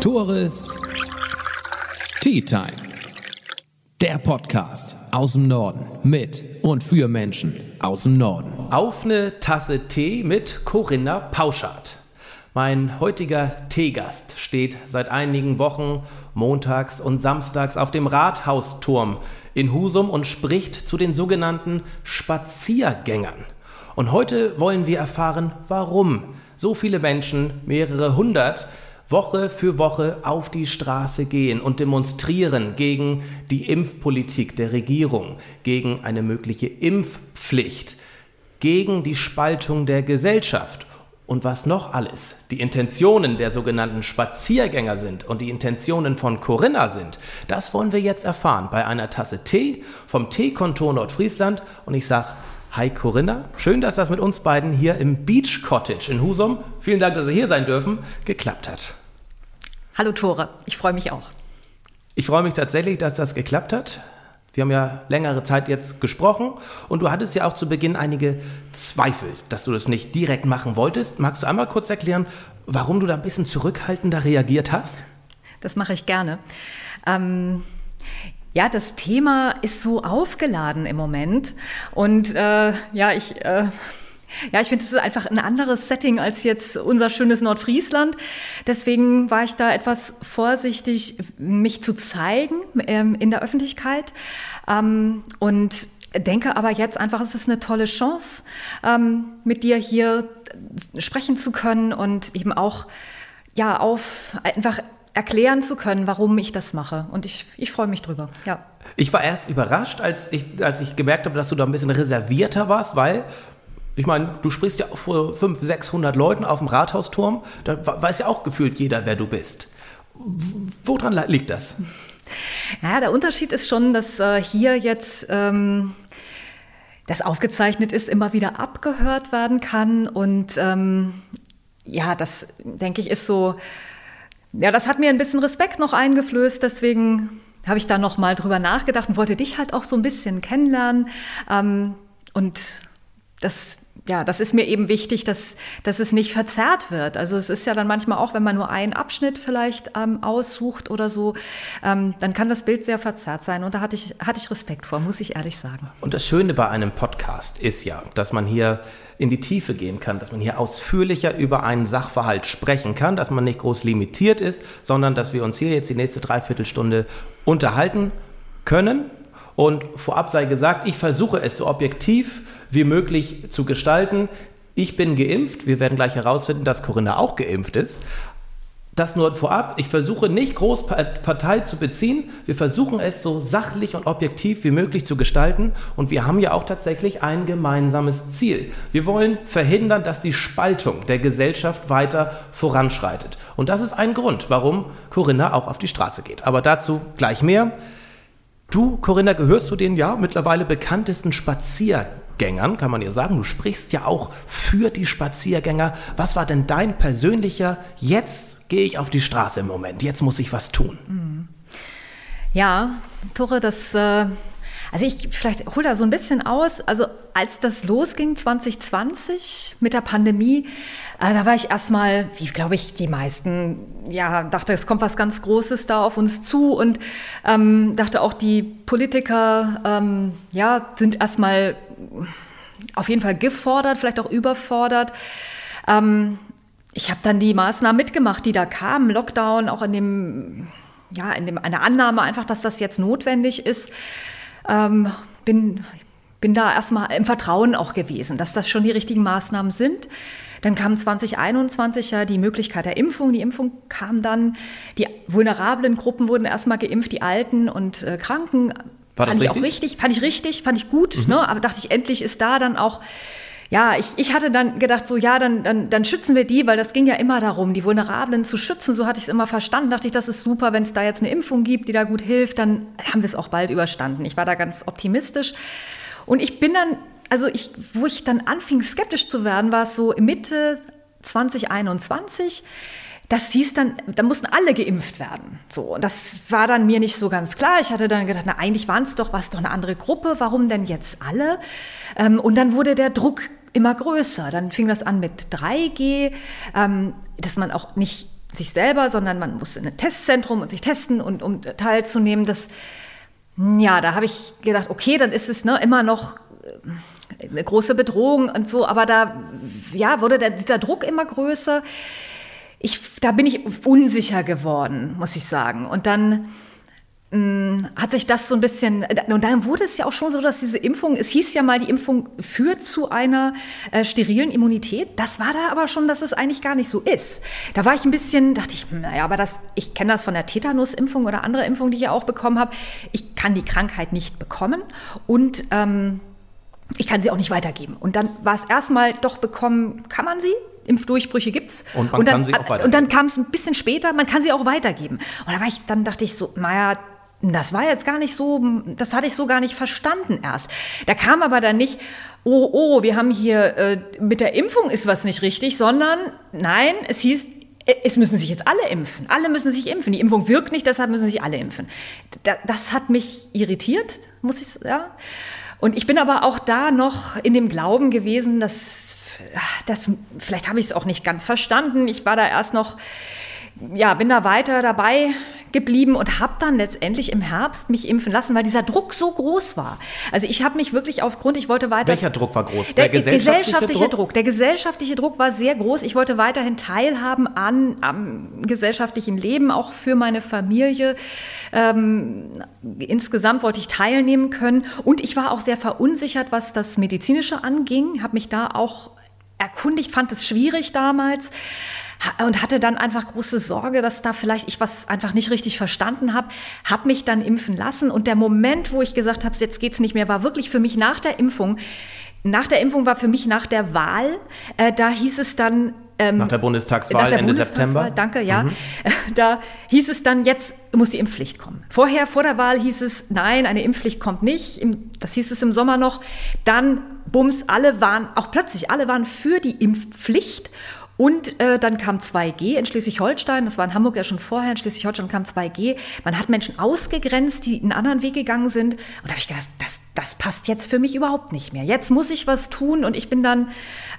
Tores Tea Time. Der Podcast aus dem Norden mit und für Menschen aus dem Norden. Auf eine Tasse Tee mit Corinna Pauschardt. Mein heutiger Teegast steht seit einigen Wochen montags und samstags auf dem Rathausturm in Husum und spricht zu den sogenannten Spaziergängern. Und heute wollen wir erfahren, warum so viele Menschen, mehrere hundert, Woche für Woche auf die Straße gehen und demonstrieren gegen die Impfpolitik der Regierung, gegen eine mögliche Impfpflicht, gegen die Spaltung der Gesellschaft. Und was noch alles? Die Intentionen der sogenannten Spaziergänger sind und die Intentionen von Corinna sind, das wollen wir jetzt erfahren bei einer Tasse Tee vom Teekontor Nordfriesland. Und ich sage, hi Corinna, schön, dass das mit uns beiden hier im Beach Cottage in Husum, vielen Dank, dass Sie hier sein dürfen, geklappt hat. Hallo Tore, ich freue mich auch. Ich freue mich tatsächlich, dass das geklappt hat. Wir haben ja längere Zeit jetzt gesprochen und du hattest ja auch zu Beginn einige Zweifel, dass du das nicht direkt machen wolltest. Magst du einmal kurz erklären, warum du da ein bisschen zurückhaltender reagiert hast? Das mache ich gerne. Ähm ja, das Thema ist so aufgeladen im Moment. Und äh, ja, ich äh, ja, ich finde, es ist einfach ein anderes Setting als jetzt unser schönes Nordfriesland. Deswegen war ich da etwas vorsichtig, mich zu zeigen ähm, in der Öffentlichkeit. Ähm, und denke aber jetzt einfach, es ist eine tolle Chance, ähm, mit dir hier sprechen zu können und eben auch ja auf einfach erklären zu können, warum ich das mache. Und ich, ich freue mich drüber. Ja. Ich war erst überrascht, als ich, als ich gemerkt habe, dass du da ein bisschen reservierter warst, weil ich meine, du sprichst ja auch vor 500, 600 Leuten auf dem Rathausturm. Da weiß ja auch gefühlt jeder, wer du bist. Woran liegt das? Ja, der Unterschied ist schon, dass äh, hier jetzt ähm, das aufgezeichnet ist, immer wieder abgehört werden kann. Und ähm, ja, das denke ich ist so, ja, das hat mir ein bisschen Respekt noch eingeflößt. Deswegen habe ich da noch mal drüber nachgedacht und wollte dich halt auch so ein bisschen kennenlernen. Ähm, und das ja, das ist mir eben wichtig, dass, dass es nicht verzerrt wird. Also es ist ja dann manchmal auch, wenn man nur einen Abschnitt vielleicht ähm, aussucht oder so, ähm, dann kann das Bild sehr verzerrt sein. Und da hatte ich, hatte ich Respekt vor, muss ich ehrlich sagen. Und das Schöne bei einem Podcast ist ja, dass man hier in die Tiefe gehen kann, dass man hier ausführlicher über einen Sachverhalt sprechen kann, dass man nicht groß limitiert ist, sondern dass wir uns hier jetzt die nächste Dreiviertelstunde unterhalten können. Und vorab sei gesagt, ich versuche es so objektiv wie möglich zu gestalten. Ich bin geimpft. Wir werden gleich herausfinden, dass Corinna auch geimpft ist. Das nur vorab. Ich versuche nicht groß Partei zu beziehen. Wir versuchen es so sachlich und objektiv wie möglich zu gestalten. Und wir haben ja auch tatsächlich ein gemeinsames Ziel. Wir wollen verhindern, dass die Spaltung der Gesellschaft weiter voranschreitet. Und das ist ein Grund, warum Corinna auch auf die Straße geht. Aber dazu gleich mehr. Du, Corinna, gehörst zu den ja mittlerweile bekanntesten Spaziergängern, kann man ja sagen. Du sprichst ja auch für die Spaziergänger. Was war denn dein persönlicher, jetzt gehe ich auf die Straße im Moment, jetzt muss ich was tun? Mhm. Ja, Tore, das äh, also ich vielleicht hole da so ein bisschen aus. Also als das losging 2020 mit der Pandemie, äh, da war ich erstmal, wie glaube ich die meisten, ja dachte, es kommt was ganz Großes da auf uns zu und ähm, dachte auch die Politiker, ähm, ja sind erstmal auf jeden Fall gefordert, vielleicht auch überfordert. Ähm, ich habe dann die Maßnahmen mitgemacht, die da kamen, Lockdown, auch in dem ja, in dem, eine Annahme einfach, dass das jetzt notwendig ist. Ähm, bin, bin da erstmal im Vertrauen auch gewesen, dass das schon die richtigen Maßnahmen sind. Dann kam 2021 ja die Möglichkeit der Impfung. Die Impfung kam dann. Die vulnerablen Gruppen wurden erstmal geimpft, die Alten und äh, Kranken. War das fand richtig? ich auch richtig, fand ich richtig, fand ich gut. Mhm. Ne? Aber dachte ich, endlich ist da dann auch ja, ich, ich hatte dann gedacht, so ja, dann, dann, dann schützen wir die, weil das ging ja immer darum, die Vulnerablen zu schützen. So hatte ich es immer verstanden. Dachte ich, das ist super, wenn es da jetzt eine Impfung gibt, die da gut hilft, dann haben wir es auch bald überstanden. Ich war da ganz optimistisch. Und ich bin dann, also ich, wo ich dann anfing, skeptisch zu werden, war es so Mitte 2021 das hieß dann, da mussten alle geimpft werden. So, und das war dann mir nicht so ganz klar. Ich hatte dann gedacht, na eigentlich waren es doch, was doch eine andere Gruppe. Warum denn jetzt alle? Ähm, und dann wurde der Druck immer größer. Dann fing das an mit 3G, ähm, dass man auch nicht sich selber, sondern man musste in ein Testzentrum und sich testen und um teilzunehmen. Das, ja, da habe ich gedacht, okay, dann ist es ne, immer noch äh, eine große Bedrohung und so, aber da ja, wurde der, dieser Druck immer größer. Ich, da bin ich unsicher geworden, muss ich sagen. Und dann hat sich das so ein bisschen, und dann wurde es ja auch schon so, dass diese Impfung, es hieß ja mal, die Impfung führt zu einer äh, sterilen Immunität. Das war da aber schon, dass es eigentlich gar nicht so ist. Da war ich ein bisschen, dachte ich, naja, aber das, ich kenne das von der Tetanus-Impfung oder andere Impfung, die ich ja auch bekommen habe. Ich kann die Krankheit nicht bekommen und ähm, ich kann sie auch nicht weitergeben. Und dann war es erstmal doch bekommen, kann man sie? Impfdurchbrüche gibt's. Und man und dann, kann sie auch weitergeben. Und dann kam es ein bisschen später, man kann sie auch weitergeben. Und da war ich, dann dachte ich so, naja, das war jetzt gar nicht so, das hatte ich so gar nicht verstanden erst. Da kam aber dann nicht, oh, oh, wir haben hier, äh, mit der Impfung ist was nicht richtig, sondern nein, es hieß, äh, es müssen sich jetzt alle impfen. Alle müssen sich impfen. Die Impfung wirkt nicht, deshalb müssen sich alle impfen. das hat mich irritiert, muss ich sagen. Ja. Und ich bin aber auch da noch in dem Glauben gewesen, dass, dass vielleicht habe ich es auch nicht ganz verstanden. Ich war da erst noch ja, bin da weiter dabei geblieben und habe dann letztendlich im Herbst mich impfen lassen, weil dieser Druck so groß war. Also ich habe mich wirklich aufgrund, ich wollte weiter. Welcher Druck war groß? Der, der gesellschaftliche, gesellschaftliche Druck? Druck? Der gesellschaftliche Druck war sehr groß. Ich wollte weiterhin teilhaben an am gesellschaftlichen Leben, auch für meine Familie. Ähm, insgesamt wollte ich teilnehmen können und ich war auch sehr verunsichert, was das medizinische anging. Habe mich da auch erkundigt, fand es schwierig damals und hatte dann einfach große Sorge, dass da vielleicht ich was einfach nicht richtig verstanden habe, habe mich dann impfen lassen und der Moment, wo ich gesagt habe, jetzt geht's nicht mehr, war wirklich für mich nach der Impfung. Nach der Impfung war für mich nach der Wahl, äh, da hieß es dann ähm, nach der Bundestagswahl nach der Ende Bundestagswahl, September. Danke, ja. Mhm. Da hieß es dann, jetzt muss die Impfpflicht kommen. Vorher, vor der Wahl hieß es, nein, eine Impfpflicht kommt nicht. Das hieß es im Sommer noch. Dann, bums, alle waren, auch plötzlich, alle waren für die Impfpflicht. Und äh, dann kam 2G in Schleswig-Holstein, das war in Hamburg ja schon vorher, in Schleswig-Holstein kam 2G. Man hat Menschen ausgegrenzt, die einen anderen Weg gegangen sind. Und da habe ich gedacht, das, das passt jetzt für mich überhaupt nicht mehr. Jetzt muss ich was tun. Und ich bin dann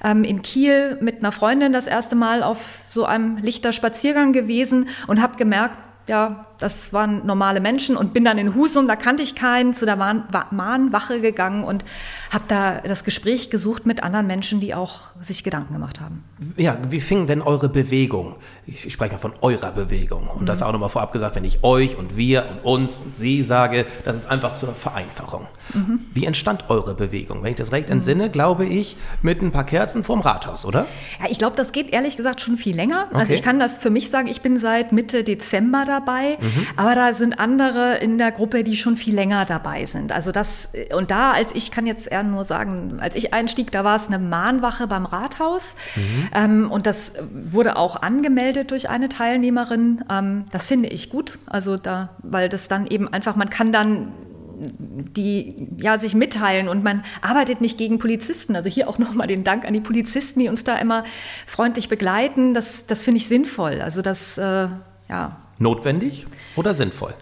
ähm, in Kiel mit einer Freundin das erste Mal auf so einem lichter Spaziergang gewesen und habe gemerkt, ja, das waren normale Menschen und bin dann in Husum, da kannte ich keinen, zu der Mahnwache gegangen und habe da das Gespräch gesucht mit anderen Menschen, die auch sich Gedanken gemacht haben. Ja, wie fing denn eure Bewegung? Ich, spreche mal von eurer Bewegung und mhm. das auch nochmal vorab gesagt, wenn ich euch und wir und uns und sie sage, das ist einfach zur Vereinfachung. Mhm. Wie entstand eure Bewegung? Wenn ich das recht entsinne, mhm. glaube ich, mit ein paar Kerzen vorm Rathaus, oder? Ja, ich glaube, das geht ehrlich gesagt schon viel länger. Also okay. Also ich kann das für mich sagen, ich bin seit Mitte Dezember dabei. Mhm. Aber da sind andere in der Gruppe, die schon viel länger dabei sind. Also das, und da, als ich kann jetzt eher nur sagen, als ich einstieg, da war es eine Mahnwache beim Rathaus. Mhm. Ähm, und das wurde auch angemeldet durch eine Teilnehmerin. Ähm, das finde ich gut. Also da, weil das dann eben einfach, man kann dann die ja sich mitteilen und man arbeitet nicht gegen Polizisten. Also hier auch nochmal den Dank an die Polizisten, die uns da immer freundlich begleiten. Das, das finde ich sinnvoll. Also das äh, ja Notwendig oder sinnvoll?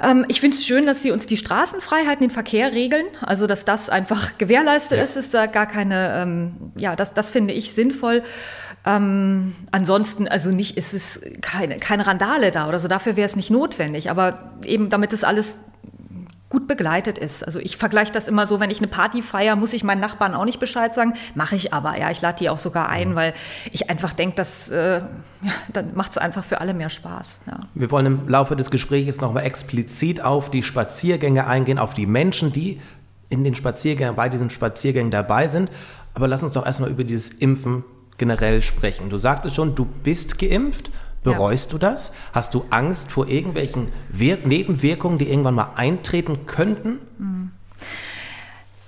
Ähm, ich finde es schön, dass Sie uns die Straßenfreiheit, den Verkehr regeln. Also, dass das einfach gewährleistet ja. ist, ist da gar keine, ähm, ja, das, das finde ich sinnvoll. Ähm, ansonsten, also nicht, ist es keine, keine Randale da oder so, dafür wäre es nicht notwendig. Aber eben, damit es alles gut begleitet ist. Also ich vergleiche das immer so, wenn ich eine Party feiere, muss ich meinen Nachbarn auch nicht Bescheid sagen. Mache ich aber, ja. Ich lade die auch sogar ein, weil ich einfach denke, dass äh, ja, dann macht es einfach für alle mehr Spaß. Ja. Wir wollen im Laufe des Gesprächs nochmal explizit auf die Spaziergänge eingehen, auf die Menschen, die in den Spaziergängen, bei diesen Spaziergängen dabei sind. Aber lass uns doch erstmal über dieses Impfen generell sprechen. Du sagtest schon, du bist geimpft Bereust ja. du das? Hast du Angst vor irgendwelchen Wir Nebenwirkungen, die irgendwann mal eintreten könnten?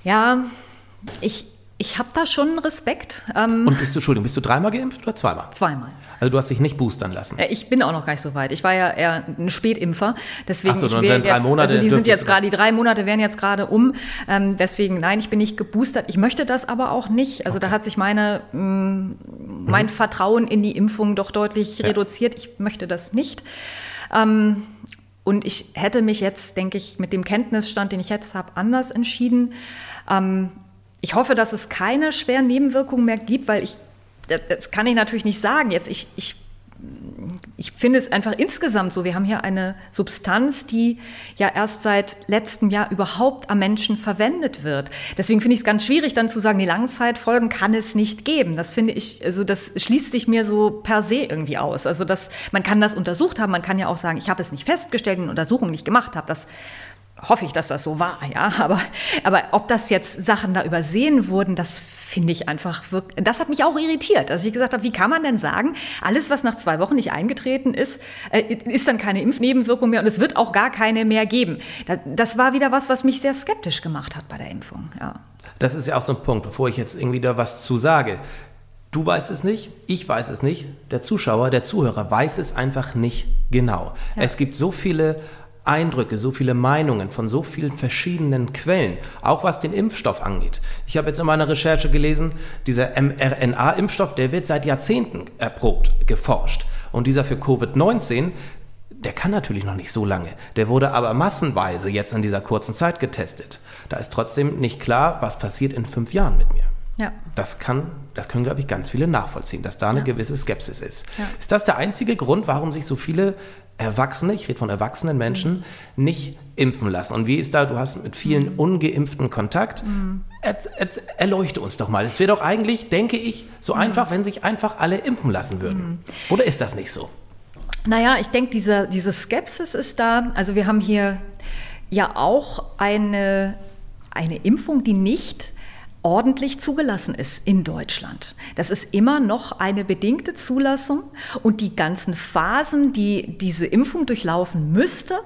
Ja, ich, ich habe da schon Respekt. Ähm Und bist du, Entschuldigung, bist du dreimal geimpft oder zweimal? Zweimal. Also du hast dich nicht boostern lassen? Ich bin auch noch gar nicht so weit. Ich war ja eher ein Spätimpfer. Deswegen, so, ich wäre jetzt, Monate also die sind jetzt gerade, die drei Monate werden jetzt gerade um. Ähm, deswegen, nein, ich bin nicht geboostert. Ich möchte das aber auch nicht. Also okay. da hat sich meine, mh, mm, mein mhm. Vertrauen in die Impfung doch deutlich ja. reduziert. Ich möchte das nicht. Ähm, und ich hätte mich jetzt, denke ich, mit dem Kenntnisstand, den ich jetzt habe, anders entschieden. Ähm, ich hoffe, dass es keine schweren Nebenwirkungen mehr gibt, weil ich, das kann ich natürlich nicht sagen. Jetzt, ich, ich ich finde es einfach insgesamt so, wir haben hier eine Substanz, die ja erst seit letztem Jahr überhaupt am Menschen verwendet wird. Deswegen finde ich es ganz schwierig, dann zu sagen, die Langzeitfolgen kann es nicht geben. Das finde ich, also das schließt sich mir so per se irgendwie aus. Also das, man kann das untersucht haben, man kann ja auch sagen, ich habe es nicht festgestellt, eine Untersuchung nicht gemacht habe. Das hoffe ich, dass das so war, ja. Aber, aber ob das jetzt Sachen da übersehen wurden, das finde ich einfach wirklich, das hat mich auch irritiert, dass ich gesagt habe, wie kann man denn sagen, alles, was nach zwei Wochen nicht eingetreten ist, äh, ist dann keine Impfnebenwirkung mehr und es wird auch gar keine mehr geben. Das war wieder was, was mich sehr skeptisch gemacht hat bei der Impfung, ja. Das ist ja auch so ein Punkt, bevor ich jetzt irgendwie da was zu sage. Du weißt es nicht, ich weiß es nicht, der Zuschauer, der Zuhörer weiß es einfach nicht genau. Ja. Es gibt so viele Eindrücke, so viele Meinungen von so vielen verschiedenen Quellen, auch was den Impfstoff angeht. Ich habe jetzt in meiner Recherche gelesen, dieser mRNA-Impfstoff, der wird seit Jahrzehnten erprobt, geforscht. Und dieser für Covid-19, der kann natürlich noch nicht so lange. Der wurde aber massenweise jetzt in dieser kurzen Zeit getestet. Da ist trotzdem nicht klar, was passiert in fünf Jahren mit mir. Ja. Das kann, das können, glaube ich, ganz viele nachvollziehen, dass da eine ja. gewisse Skepsis ist. Ja. Ist das der einzige Grund, warum sich so viele Erwachsene, ich rede von erwachsenen Menschen, mhm. nicht impfen lassen. Und wie ist da, du hast mit vielen mhm. ungeimpften Kontakt. Mhm. Er, er, erleuchte uns doch mal. Es wäre doch eigentlich, denke ich, so mhm. einfach, wenn sich einfach alle impfen lassen würden. Mhm. Oder ist das nicht so? Naja, ich denke, diese, diese Skepsis ist da. Also wir haben hier ja auch eine, eine Impfung, die nicht ordentlich zugelassen ist in Deutschland. Das ist immer noch eine bedingte Zulassung und die ganzen Phasen, die diese Impfung durchlaufen müsste,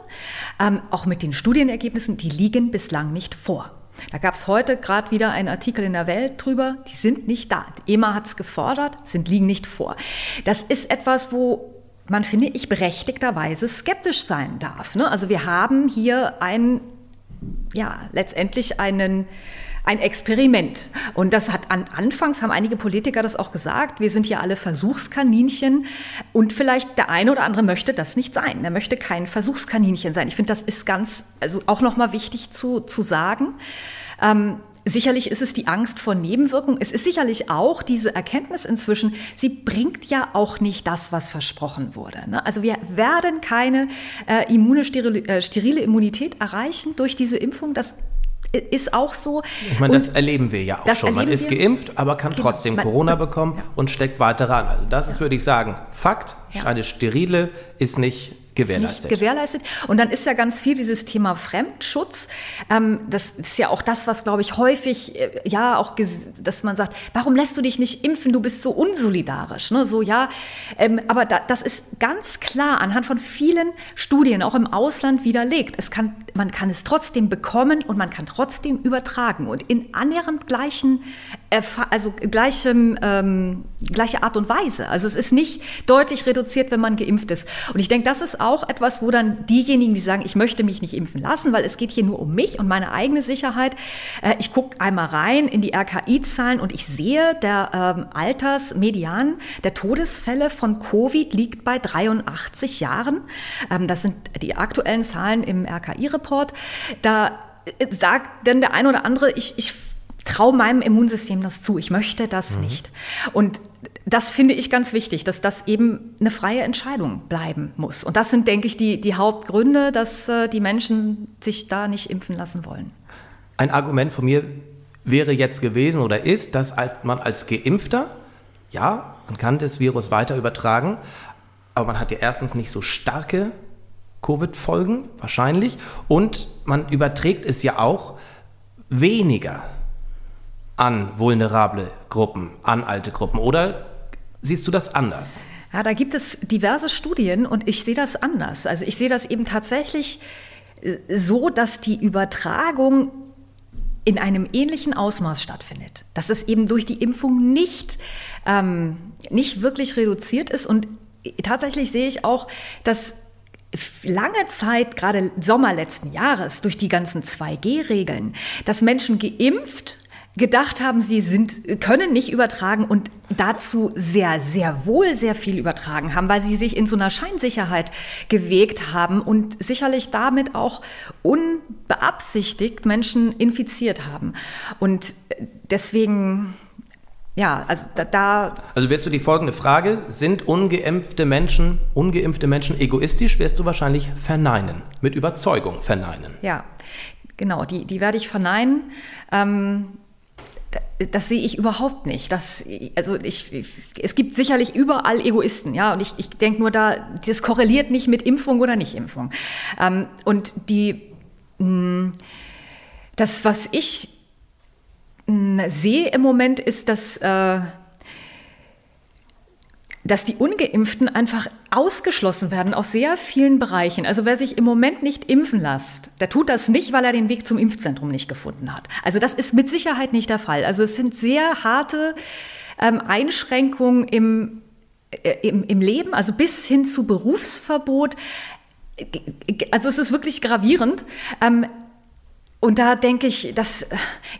ähm, auch mit den Studienergebnissen, die liegen bislang nicht vor. Da gab es heute gerade wieder einen Artikel in der Welt drüber, die sind nicht da. EMA hat es gefordert, sind liegen nicht vor. Das ist etwas, wo man, finde ich, berechtigterweise skeptisch sein darf. Ne? Also wir haben hier einen, ja, letztendlich einen ein Experiment. Und das hat an, anfangs haben einige Politiker das auch gesagt. Wir sind ja alle Versuchskaninchen. Und vielleicht der eine oder andere möchte das nicht sein. Er möchte kein Versuchskaninchen sein. Ich finde, das ist ganz, also auch nochmal wichtig zu, zu sagen. Ähm, Sicherlich ist es die Angst vor Nebenwirkungen. Es ist sicherlich auch diese Erkenntnis inzwischen, sie bringt ja auch nicht das, was versprochen wurde. Ne? Also wir werden keine äh, immune, sterile, äh, sterile Immunität erreichen durch diese Impfung. Das ist auch so. Ich meine, das erleben wir ja auch schon. Man ist geimpft, aber kann genau. trotzdem Corona bekommen ja. und steckt weiter ran. Also das ist, würde ich sagen, Fakt. Ja. Eine sterile ist nicht gewährleistet. Nicht gewährleistet. Und dann ist ja ganz viel dieses Thema Fremdschutz. Ähm, das ist ja auch das, was, glaube ich, häufig, äh, ja, auch, dass man sagt, warum lässt du dich nicht impfen? Du bist so unsolidarisch. Ne? So, ja, ähm, aber da, das ist ganz klar anhand von vielen Studien, auch im Ausland, widerlegt. Es kann, man kann es trotzdem bekommen und man kann trotzdem übertragen. Und in annähernd gleichen, also gleichem, ähm, gleiche Art und Weise. Also es ist nicht deutlich reduziert, wenn man geimpft ist. Und ich denke, das ist auch etwas, wo dann diejenigen, die sagen, ich möchte mich nicht impfen lassen, weil es geht hier nur um mich und meine eigene Sicherheit. Äh, ich gucke einmal rein in die RKI-Zahlen und ich sehe, der ähm, Altersmedian der Todesfälle von Covid liegt bei 83 Jahren. Ähm, das sind die aktuellen Zahlen im RKI-Report. Da äh, sagt denn der eine oder andere, ich, ich traue meinem Immunsystem das zu. Ich möchte das mhm. nicht. Und das finde ich ganz wichtig, dass das eben eine freie Entscheidung bleiben muss. Und das sind, denke ich, die, die Hauptgründe, dass äh, die Menschen sich da nicht impfen lassen wollen. Ein Argument von mir wäre jetzt gewesen oder ist, dass man als Geimpfter, ja, man kann das Virus weiter übertragen, aber man hat ja erstens nicht so starke Covid-Folgen wahrscheinlich und man überträgt es ja auch weniger an vulnerable Gruppen, an alte Gruppen? Oder siehst du das anders? Ja, da gibt es diverse Studien und ich sehe das anders. Also ich sehe das eben tatsächlich äh, so, dass die Übertragung in einem ähnlichen Ausmaß stattfindet. Dass es eben durch die Impfung nicht, ähm, nicht wirklich reduziert ist. Und tatsächlich sehe ich auch, dass lange Zeit, gerade Sommer letzten Jahres, durch die ganzen 2G-Regeln, dass Menschen geimpft gedacht haben, sie sind, können nicht übertragen und dazu sehr, sehr wohl sehr viel übertragen haben, weil sie sich in so einer Scheinsicherheit gewegt haben und sicherlich damit auch unbeabsichtigt Menschen infiziert haben. Und deswegen ja, also da, da, Also wärst du die folgende Frage, sind ungeimpfte Menschen, ungeimpfte Menschen egoistisch, wirst du wahrscheinlich verneinen, mit Überzeugung verneinen. Ja, genau, die, die werde ich verneinen. Ähm, das sehe ich überhaupt nicht. Das, also ich, es gibt sicherlich überall Egoisten, ja, und ich, ich denke nur da, das korreliert nicht mit Impfung oder Nicht-Impfung. Ähm, und die, mh, hm, das, was ich sehe im Moment, ist, dass äh, dass die ungeimpften einfach ausgeschlossen werden aus sehr vielen Bereichen. Also wer sich im Moment nicht impfen lässt, der tut das nicht, weil er den Weg zum Impfzentrum nicht gefunden hat. Also das ist mit Sicherheit nicht der Fall. Also es sind sehr harte ähm, Einschränkungen im, äh, im, im Leben, also bis hin zu Berufsverbot. Also es ist wirklich gravierend. Ähm, und da denke ich, dass,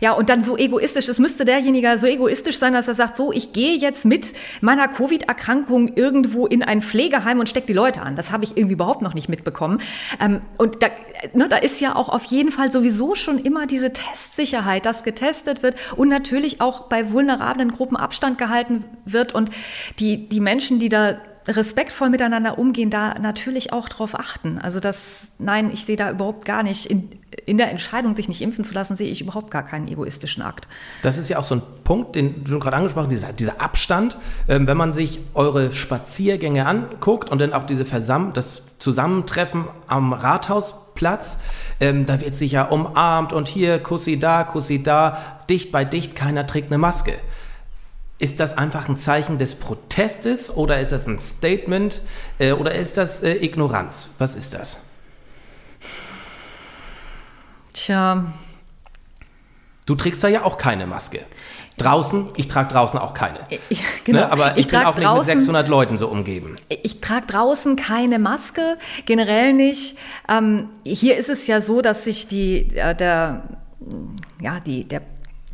ja, und dann so egoistisch, es müsste derjenige so egoistisch sein, dass er sagt, so, ich gehe jetzt mit meiner Covid-Erkrankung irgendwo in ein Pflegeheim und stecke die Leute an. Das habe ich irgendwie überhaupt noch nicht mitbekommen. Ähm, und da, ne, da ist ja auch auf jeden Fall sowieso schon immer diese Testsicherheit, dass getestet wird und natürlich auch bei vulnerablen Gruppen Abstand gehalten wird und die, die Menschen, die da respektvoll miteinander umgehen, da natürlich auch drauf achten. Also das, nein, ich sehe da überhaupt gar nicht, in, in der Entscheidung, sich nicht impfen zu lassen, sehe ich überhaupt gar keinen egoistischen Akt. Das ist ja auch so ein Punkt, den du gerade angesprochen hast, dieser, dieser Abstand. Ähm, wenn man sich eure Spaziergänge anguckt und dann auch diese Versam das Zusammentreffen am Rathausplatz, ähm, da wird sich ja umarmt und hier Kussi da, Kussi da, dicht bei dicht, keiner trägt eine Maske. Ist das einfach ein Zeichen des Protestes oder ist das ein Statement äh, oder ist das äh, Ignoranz? Was ist das? Tja. Du trägst da ja auch keine Maske. Draußen, ich trage draußen auch keine. Ich, genau. Ne? Aber ich, ich bin auch nicht mit 600 Leuten so umgeben. Ich trage draußen keine Maske, generell nicht. Ähm, hier ist es ja so, dass sich die, äh, der, ja, die, der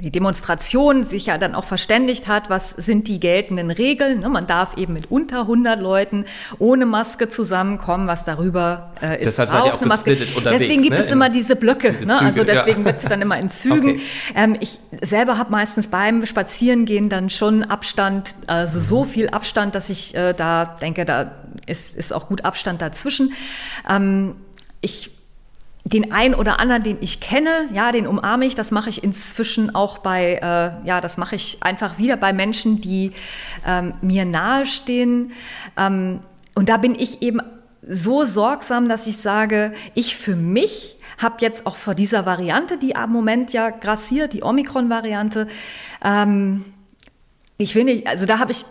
die Demonstration sich ja dann auch verständigt hat, was sind die geltenden Regeln. Ne, man darf eben mit unter 100 Leuten ohne Maske zusammenkommen, was darüber äh, ist. Deshalb ihr auch Maske. Deswegen gibt ne? es immer diese Blöcke. Diese ne? Also deswegen ja. wird es dann immer in Zügen. Okay. Ähm, ich selber habe meistens beim Spazierengehen dann schon Abstand, also so viel Abstand, dass ich äh, da denke, da ist, ist auch gut Abstand dazwischen. Ähm, ich den einen oder anderen, den ich kenne, ja, den umarme ich. Das mache ich inzwischen auch bei, äh, ja, das mache ich einfach wieder bei Menschen, die ähm, mir nahestehen. Ähm, und da bin ich eben so sorgsam, dass ich sage, ich für mich habe jetzt auch vor dieser Variante, die am Moment ja grassiert, die Omikron-Variante, ähm, ich will nicht, also da habe ich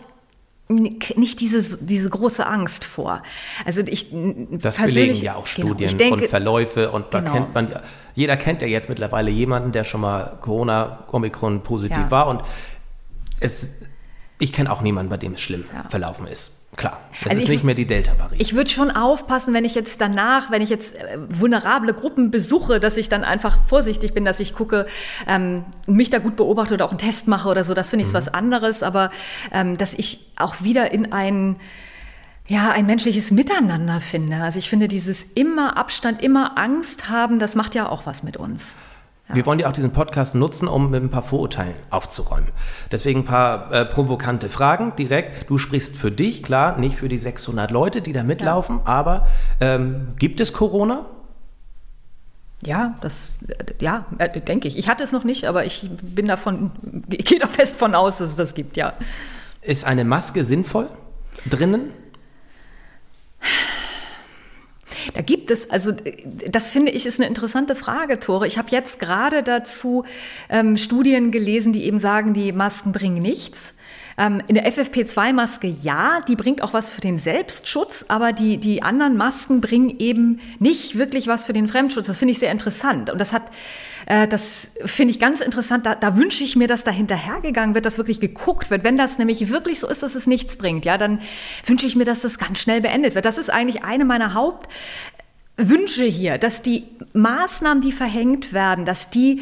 nicht diese, diese große Angst vor. Also ich das belegen ja auch genau, Studien genau, denke, und Verläufe und da genau. kennt man ja, jeder kennt ja jetzt mittlerweile jemanden, der schon mal Corona, Omikron positiv ja. war und es, ich kenne auch niemanden, bei dem es schlimm ja. verlaufen ist. Klar, das also ist nicht mehr die Delta-Variante. Ich würde schon aufpassen, wenn ich jetzt danach, wenn ich jetzt äh, vulnerable Gruppen besuche, dass ich dann einfach vorsichtig bin, dass ich gucke, ähm, mich da gut beobachte oder auch einen Test mache oder so. Das finde ich mhm. was anderes, aber ähm, dass ich auch wieder in ein ja, ein menschliches Miteinander finde. Also ich finde dieses immer Abstand, immer Angst haben, das macht ja auch was mit uns. Wir wollen ja auch diesen Podcast nutzen, um mit ein paar Vorurteilen aufzuräumen. Deswegen ein paar äh, provokante Fragen direkt. Du sprichst für dich, klar, nicht für die 600 Leute, die da mitlaufen, ja. aber ähm, gibt es Corona? Ja, das, ja, äh, denke ich. Ich hatte es noch nicht, aber ich bin davon, ich gehe da fest von aus, dass es das gibt, ja. Ist eine Maske sinnvoll drinnen? Da gibt es, also das finde ich ist eine interessante Frage, Tore. Ich habe jetzt gerade dazu ähm, Studien gelesen, die eben sagen, die Masken bringen nichts. Ähm, in der FFP2-Maske ja, die bringt auch was für den Selbstschutz, aber die, die anderen Masken bringen eben nicht wirklich was für den Fremdschutz. Das finde ich sehr interessant. Und das hat, äh, das finde ich ganz interessant. Da, da wünsche ich mir, dass da hinterhergegangen wird, dass wirklich geguckt wird. Wenn das nämlich wirklich so ist, dass es nichts bringt, ja, dann wünsche ich mir, dass das ganz schnell beendet wird. Das ist eigentlich eine meiner Hauptwünsche hier, dass die Maßnahmen, die verhängt werden, dass die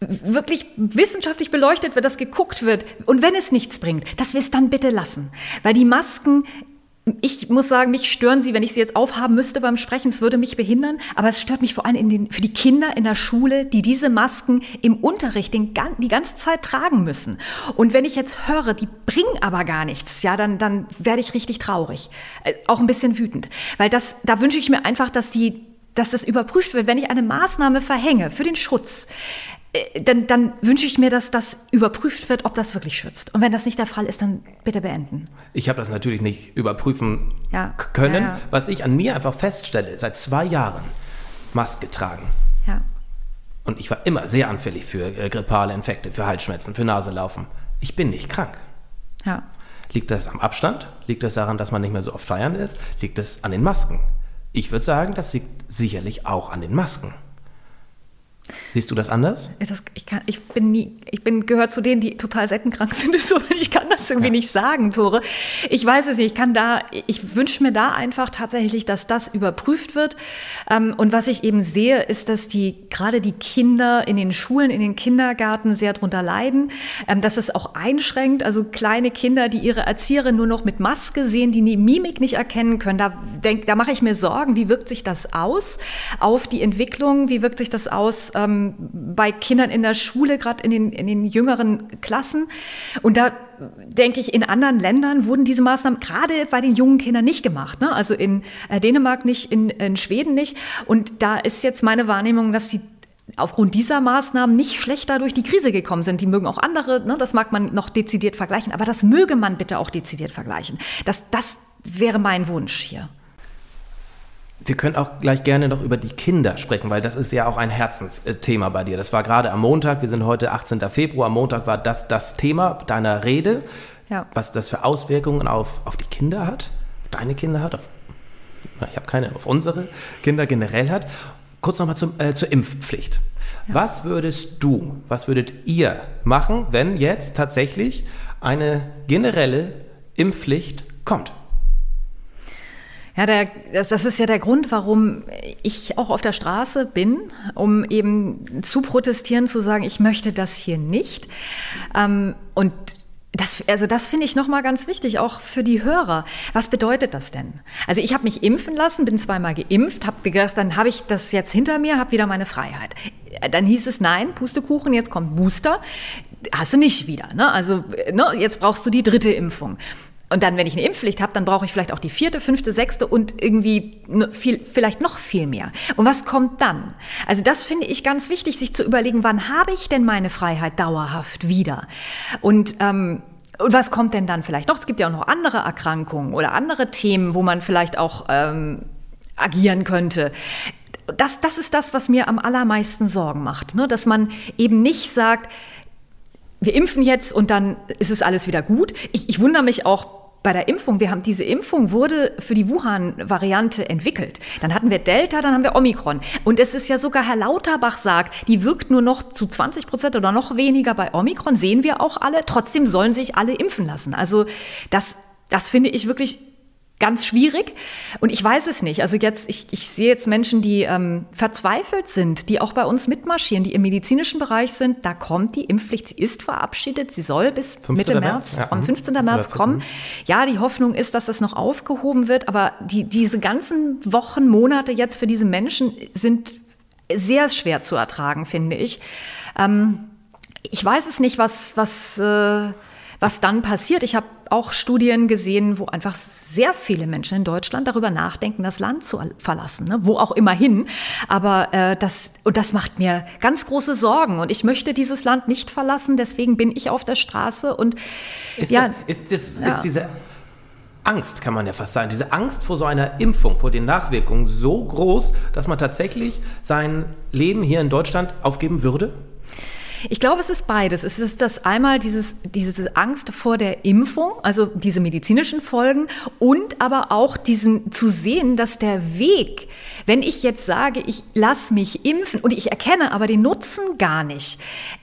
wirklich wissenschaftlich beleuchtet wird, dass geguckt wird und wenn es nichts bringt, dass wir es dann bitte lassen. Weil die Masken ich muss sagen, mich stören sie, wenn ich sie jetzt aufhaben müsste beim Sprechen. Es würde mich behindern. Aber es stört mich vor allem den, für die Kinder in der Schule, die diese Masken im Unterricht den, die ganze Zeit tragen müssen. Und wenn ich jetzt höre, die bringen aber gar nichts, ja, dann, dann werde ich richtig traurig. Äh, auch ein bisschen wütend. Weil das, da wünsche ich mir einfach, dass die, dass das überprüft wird, wenn ich eine Maßnahme verhänge für den Schutz, dann, dann wünsche ich mir, dass das überprüft wird, ob das wirklich schützt. Und wenn das nicht der Fall ist, dann bitte beenden. Ich habe das natürlich nicht überprüfen ja. können. Ja, ja. Was ich an mir einfach feststelle, seit zwei Jahren Maske tragen. Und ich war immer sehr anfällig für äh, grippale Infekte, für Halsschmerzen, für Naselaufen. Ich bin nicht krank. Liegt das am Abstand? Liegt das daran, dass man nicht mehr so oft feiern ist? Liegt das an den Masken? Ich würde sagen, das liegt sicherlich auch an den Masken. Siehst du das anders? Das, ich, kann, ich bin nie, ich bin gehört zu denen, die total seltenkrank sind. So, ich kann das irgendwie ja. nicht sagen, Tore. Ich weiß es nicht. Ich kann da, ich wünsche mir da einfach tatsächlich, dass das überprüft wird. Ähm, und was ich eben sehe, ist, dass die gerade die Kinder in den Schulen, in den Kindergärten sehr drunter leiden, ähm, dass es auch einschränkt. Also kleine Kinder, die ihre Erzieherin nur noch mit Maske sehen, die die Mimik nicht erkennen können. Da denk, da mache ich mir Sorgen. Wie wirkt sich das aus auf die Entwicklung? Wie wirkt sich das aus? Ähm, bei Kindern in der Schule, gerade in den, in den jüngeren Klassen. Und da denke ich, in anderen Ländern wurden diese Maßnahmen gerade bei den jungen Kindern nicht gemacht. Ne? Also in äh, Dänemark nicht, in, in Schweden nicht. Und da ist jetzt meine Wahrnehmung, dass die aufgrund dieser Maßnahmen nicht schlechter durch die Krise gekommen sind. Die mögen auch andere, ne, das mag man noch dezidiert vergleichen, aber das möge man bitte auch dezidiert vergleichen. Das, das wäre mein Wunsch hier. Wir können auch gleich gerne noch über die Kinder sprechen, weil das ist ja auch ein Herzensthema bei dir. Das war gerade am Montag, wir sind heute 18. Februar, am Montag war das das Thema deiner Rede, ja. was das für Auswirkungen auf, auf die Kinder hat, deine Kinder hat, auf, ich habe keine, auf unsere Kinder generell hat. Kurz nochmal äh, zur Impfpflicht. Ja. Was würdest du, was würdet ihr machen, wenn jetzt tatsächlich eine generelle Impfpflicht kommt? Ja, der, das, das ist ja der Grund, warum ich auch auf der Straße bin, um eben zu protestieren, zu sagen, ich möchte das hier nicht. Ähm, und das, also das finde ich nochmal ganz wichtig, auch für die Hörer. Was bedeutet das denn? Also ich habe mich impfen lassen, bin zweimal geimpft, habe gedacht, dann habe ich das jetzt hinter mir, habe wieder meine Freiheit. Dann hieß es, nein, Pustekuchen, jetzt kommt Booster, hast du nicht wieder. Ne? Also ne, jetzt brauchst du die dritte Impfung. Und dann, wenn ich eine Impfpflicht habe, dann brauche ich vielleicht auch die vierte, fünfte, sechste und irgendwie viel, vielleicht noch viel mehr. Und was kommt dann? Also das finde ich ganz wichtig, sich zu überlegen, wann habe ich denn meine Freiheit dauerhaft wieder? Und ähm, und was kommt denn dann vielleicht noch? Es gibt ja auch noch andere Erkrankungen oder andere Themen, wo man vielleicht auch ähm, agieren könnte. Das, das ist das, was mir am allermeisten Sorgen macht, ne? dass man eben nicht sagt, wir impfen jetzt und dann ist es alles wieder gut. Ich, ich wundere mich auch bei der Impfung, wir haben diese Impfung wurde für die Wuhan-Variante entwickelt. Dann hatten wir Delta, dann haben wir Omikron. Und es ist ja sogar Herr Lauterbach sagt, die wirkt nur noch zu 20 Prozent oder noch weniger bei Omikron, sehen wir auch alle. Trotzdem sollen sich alle impfen lassen. Also das, das finde ich wirklich ganz schwierig. Und ich weiß es nicht. Also jetzt, ich, ich sehe jetzt Menschen, die ähm, verzweifelt sind, die auch bei uns mitmarschieren, die im medizinischen Bereich sind. Da kommt die Impfpflicht, sie ist verabschiedet, sie soll bis Mitte März, März ja. am 15. Mhm. März kommen. Ja, die Hoffnung ist, dass das noch aufgehoben wird, aber die, diese ganzen Wochen, Monate jetzt für diese Menschen sind sehr schwer zu ertragen, finde ich. Ähm, ich weiß es nicht, was, was, äh, was dann passiert. Ich habe auch Studien gesehen, wo einfach sehr viele Menschen in Deutschland darüber nachdenken, das Land zu verlassen, ne? wo auch immer hin. Aber äh, das und das macht mir ganz große Sorgen und ich möchte dieses Land nicht verlassen. Deswegen bin ich auf der Straße und ist ja, das, ist, das, ja. ist diese Angst, kann man ja fast sagen, diese Angst vor so einer Impfung, vor den Nachwirkungen so groß, dass man tatsächlich sein Leben hier in Deutschland aufgeben würde? Ich glaube, es ist beides. Es ist das einmal dieses, diese Angst vor der Impfung, also diese medizinischen Folgen und aber auch diesen zu sehen, dass der Weg, wenn ich jetzt sage, ich lass mich impfen und ich erkenne aber den Nutzen gar nicht,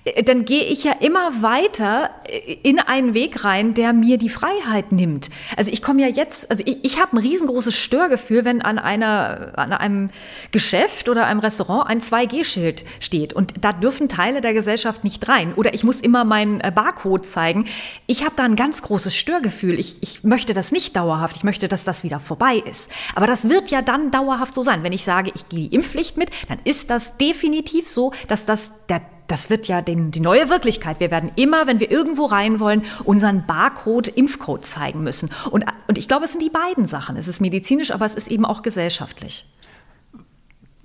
äh, dann gehe ich ja immer weiter äh, in einen Weg rein, der mir die Freiheit nimmt. Also ich komme ja jetzt, also ich, ich habe ein riesengroßes Störgefühl, wenn an einer, an einem Geschäft oder einem Restaurant ein 2G-Schild steht und da dürfen Teile der Gesellschaft Gesellschaft nicht rein. Oder ich muss immer meinen äh, Barcode zeigen. Ich habe da ein ganz großes Störgefühl. Ich, ich möchte das nicht dauerhaft. Ich möchte, dass das wieder vorbei ist. Aber das wird ja dann dauerhaft so sein. Wenn ich sage, ich gehe die Impfpflicht mit, dann ist das definitiv so, dass das der das wird ja den, die neue Wirklichkeit. Wir werden immer, wenn wir irgendwo rein wollen, unseren Barcode, Impfcode zeigen müssen. Und, und ich glaube, es sind die beiden Sachen. Es ist medizinisch, aber es ist eben auch gesellschaftlich.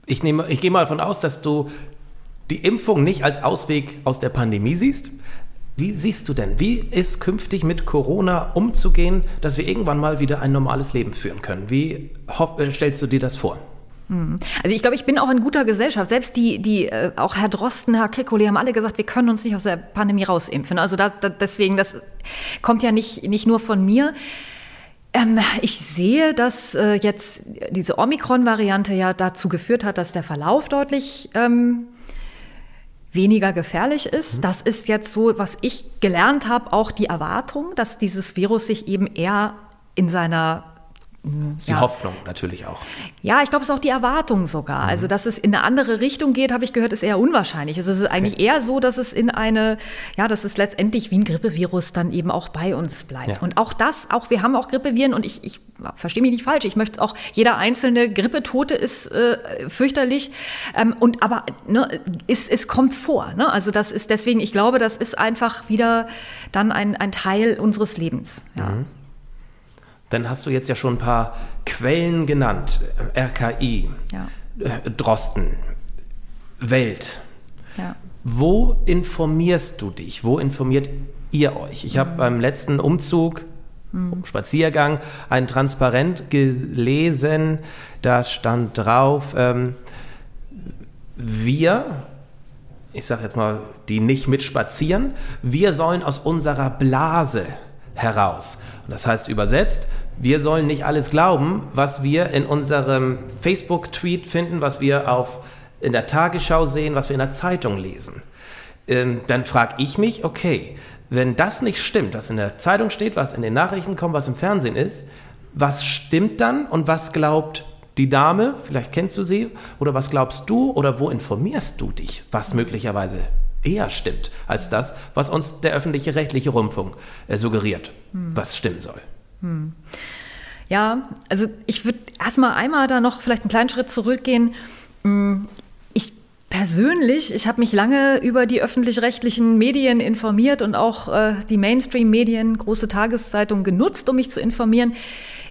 Ich, nehme, ich gehe mal davon aus, dass du die Impfung nicht als Ausweg aus der Pandemie siehst. Wie siehst du denn, wie ist künftig mit Corona umzugehen, dass wir irgendwann mal wieder ein normales Leben führen können? Wie äh, stellst du dir das vor? Hm. Also ich glaube, ich bin auch in guter Gesellschaft. Selbst die, die äh, auch Herr Drosten, Herr Kekulé haben alle gesagt, wir können uns nicht aus der Pandemie rausimpfen. Also da, da, deswegen, das kommt ja nicht, nicht nur von mir. Ähm, ich sehe, dass äh, jetzt diese Omikron-Variante ja dazu geführt hat, dass der Verlauf deutlich ähm, weniger gefährlich ist. Mhm. Das ist jetzt so, was ich gelernt habe, auch die Erwartung, dass dieses Virus sich eben eher in seiner die ja. Hoffnung natürlich auch. Ja, ich glaube, es ist auch die Erwartung sogar. Mhm. Also, dass es in eine andere Richtung geht, habe ich gehört, ist eher unwahrscheinlich. Es ist eigentlich okay. eher so, dass es in eine, ja, dass es letztendlich wie ein Grippevirus dann eben auch bei uns bleibt. Ja. Und auch das, auch wir haben auch Grippeviren und ich, ich verstehe mich nicht falsch. Ich möchte auch, jeder einzelne Grippetote ist äh, fürchterlich. Ähm, und aber ne, ist, es kommt vor. Ne? Also das ist deswegen, ich glaube, das ist einfach wieder dann ein, ein Teil unseres Lebens. Ja. Mhm. Dann hast du jetzt ja schon ein paar Quellen genannt. RKI, ja. Äh, Drosten, Welt. Ja. Wo informierst du dich? Wo informiert ihr euch? Ich mhm. habe beim letzten Umzug, mhm. Spaziergang, ein Transparent gelesen. Da stand drauf, ähm, wir, ich sage jetzt mal, die nicht mitspazieren, wir sollen aus unserer Blase heraus. Und das heißt übersetzt, wir sollen nicht alles glauben, was wir in unserem Facebook-Tweet finden, was wir auf, in der Tagesschau sehen, was wir in der Zeitung lesen. Ähm, dann frage ich mich, okay, wenn das nicht stimmt, was in der Zeitung steht, was in den Nachrichten kommt, was im Fernsehen ist, was stimmt dann und was glaubt die Dame, vielleicht kennst du sie, oder was glaubst du oder wo informierst du dich, was möglicherweise eher stimmt als das, was uns der öffentliche rechtliche Rundfunk äh, suggeriert, hm. was stimmen soll. Hm. Ja, also ich würde erstmal einmal da noch vielleicht einen kleinen Schritt zurückgehen. Hm, ich persönlich, ich habe mich lange über die öffentlich-rechtlichen Medien informiert und auch äh, die Mainstream-Medien, große Tageszeitungen genutzt, um mich zu informieren.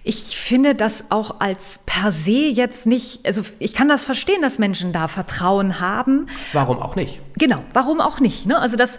Ich finde das auch als per se jetzt nicht, also ich kann das verstehen, dass Menschen da Vertrauen haben. Warum auch nicht? Genau, warum auch nicht? Ne? Also das,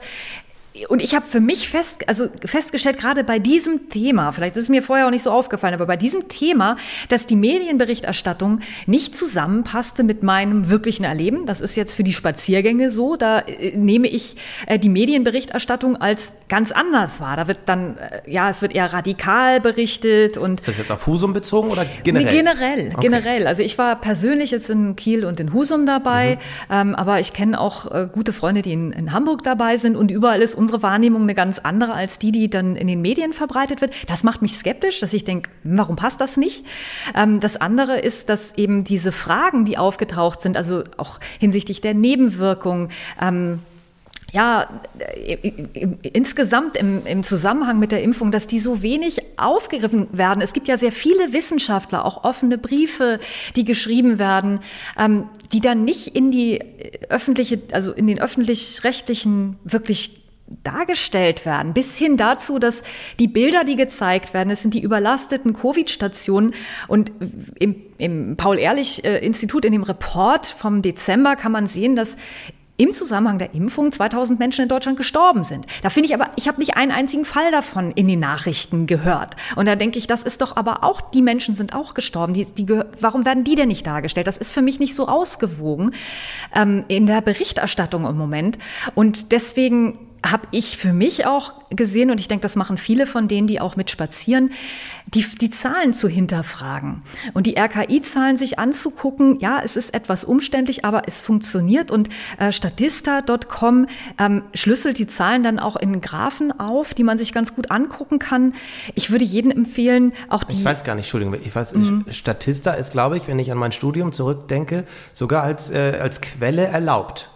und ich habe für mich fest, also festgestellt, gerade bei diesem Thema, vielleicht ist es mir vorher auch nicht so aufgefallen, aber bei diesem Thema, dass die Medienberichterstattung nicht zusammenpasste mit meinem wirklichen Erleben. Das ist jetzt für die Spaziergänge so. Da äh, nehme ich äh, die Medienberichterstattung als ganz anders wahr. Da wird dann, äh, ja, es wird eher radikal berichtet und. Ist das jetzt auf Husum bezogen oder generell? Nee, generell, okay. generell. Also ich war persönlich jetzt in Kiel und in Husum dabei, mhm. ähm, aber ich kenne auch äh, gute Freunde, die in, in Hamburg dabei sind und überall ist unsere Wahrnehmung eine ganz andere als die, die dann in den Medien verbreitet wird. Das macht mich skeptisch, dass ich denke, warum passt das nicht? Ähm, das andere ist, dass eben diese Fragen, die aufgetaucht sind, also auch hinsichtlich der Nebenwirkung, ähm, ja, insgesamt im, im, Zusammenhang mit der Impfung, dass die so wenig aufgegriffen werden. Es gibt ja sehr viele Wissenschaftler, auch offene Briefe, die geschrieben werden, ähm, die dann nicht in die öffentliche, also in den öffentlich-rechtlichen wirklich dargestellt werden, bis hin dazu, dass die Bilder, die gezeigt werden, es sind die überlasteten Covid-Stationen und im, im Paul-Ehrlich-Institut, in dem Report vom Dezember kann man sehen, dass im Zusammenhang der Impfung 2000 Menschen in Deutschland gestorben sind. Da finde ich aber, ich habe nicht einen einzigen Fall davon in den Nachrichten gehört. Und da denke ich, das ist doch aber auch, die Menschen sind auch gestorben. Die, die, warum werden die denn nicht dargestellt? Das ist für mich nicht so ausgewogen ähm, in der Berichterstattung im Moment. Und deswegen habe ich für mich auch gesehen, und ich denke, das machen viele von denen, die auch mit spazieren, die, die Zahlen zu hinterfragen und die RKI-Zahlen sich anzugucken. Ja, es ist etwas umständlich, aber es funktioniert und äh, Statista.com ähm, schlüsselt die Zahlen dann auch in Graphen auf, die man sich ganz gut angucken kann. Ich würde jedem empfehlen, auch die. Ich weiß gar nicht, Entschuldigung, ich weiß, mhm. Statista ist, glaube ich, wenn ich an mein Studium zurückdenke, sogar als, äh, als Quelle erlaubt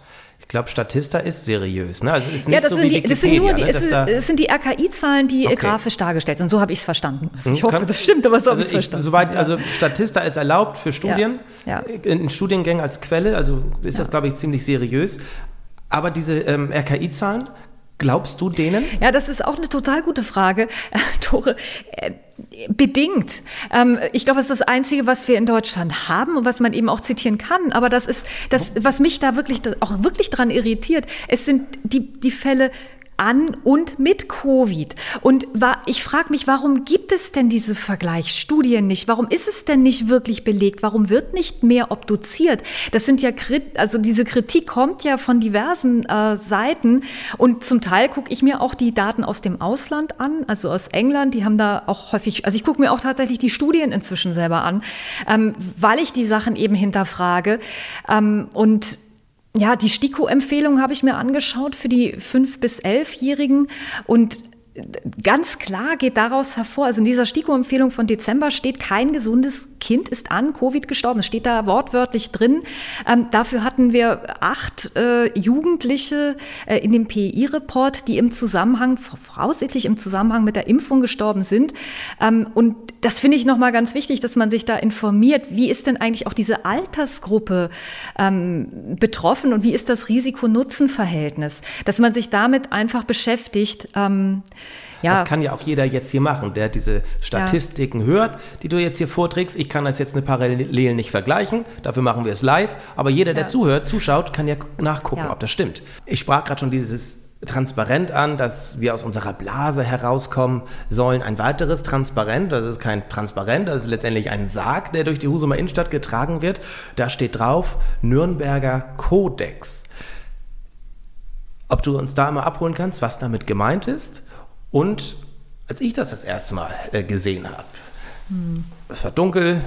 Ich glaube, Statista ist seriös. Ne? Also ist nicht ja, das, so sind die, das sind nur die, ne? es, das sind die RKI-Zahlen, die okay. grafisch dargestellt sind. So habe ich es verstanden. Also ich hm, hoffe, das stimmt, aber so also habe ich es verstanden. Soweit, also Statista ist erlaubt für Studien, ja. Ja. In, Studiengängen als Quelle, also ist das, glaube ich, ziemlich seriös. Aber diese ähm, RKI-Zahlen, glaubst du denen? Ja, das ist auch eine total gute Frage, Tore. Äh, bedingt. Ähm, ich glaube, es ist das Einzige, was wir in Deutschland haben und was man eben auch zitieren kann. Aber das ist das, was mich da wirklich auch wirklich dran irritiert. Es sind die, die Fälle an und mit Covid. Und ich frage mich, warum gibt es denn diese Vergleichsstudien nicht? Warum ist es denn nicht wirklich belegt? Warum wird nicht mehr obduziert? Das sind ja, also diese Kritik kommt ja von diversen äh, Seiten und zum Teil gucke ich mir auch die Daten aus dem Ausland an, also aus England. Die haben da auch häufig, also ich gucke mir auch tatsächlich die Studien inzwischen selber an, ähm, weil ich die Sachen eben hinterfrage ähm, und ja, die STIKO-Empfehlung habe ich mir angeschaut für die 5- bis 11-Jährigen und ganz klar geht daraus hervor, also in dieser STIKO-Empfehlung von Dezember steht, kein gesundes Kind ist an Covid gestorben. Es steht da wortwörtlich drin. Ähm, dafür hatten wir acht äh, Jugendliche äh, in dem PI-Report, die im Zusammenhang, voraussichtlich im Zusammenhang mit der Impfung gestorben sind. Ähm, und das finde ich nochmal ganz wichtig, dass man sich da informiert. Wie ist denn eigentlich auch diese Altersgruppe ähm, betroffen und wie ist das Risiko-Nutzen-Verhältnis? Dass man sich damit einfach beschäftigt. Ähm, ja. Das kann ja auch jeder jetzt hier machen, der diese Statistiken ja. hört, die du jetzt hier vorträgst. Ich kann das jetzt eine Parallel nicht vergleichen, dafür machen wir es live. Aber jeder, der ja. zuhört, zuschaut, kann ja nachgucken, ob das stimmt. Ich sprach gerade schon dieses transparent an, dass wir aus unserer Blase herauskommen sollen. Ein weiteres Transparent, das ist kein Transparent, das ist letztendlich ein Sarg, der durch die Husumer Innenstadt getragen wird. Da steht drauf Nürnberger Kodex. Ob du uns da mal abholen kannst, was damit gemeint ist? Und als ich das das erste Mal äh, gesehen habe, hm. es war dunkel,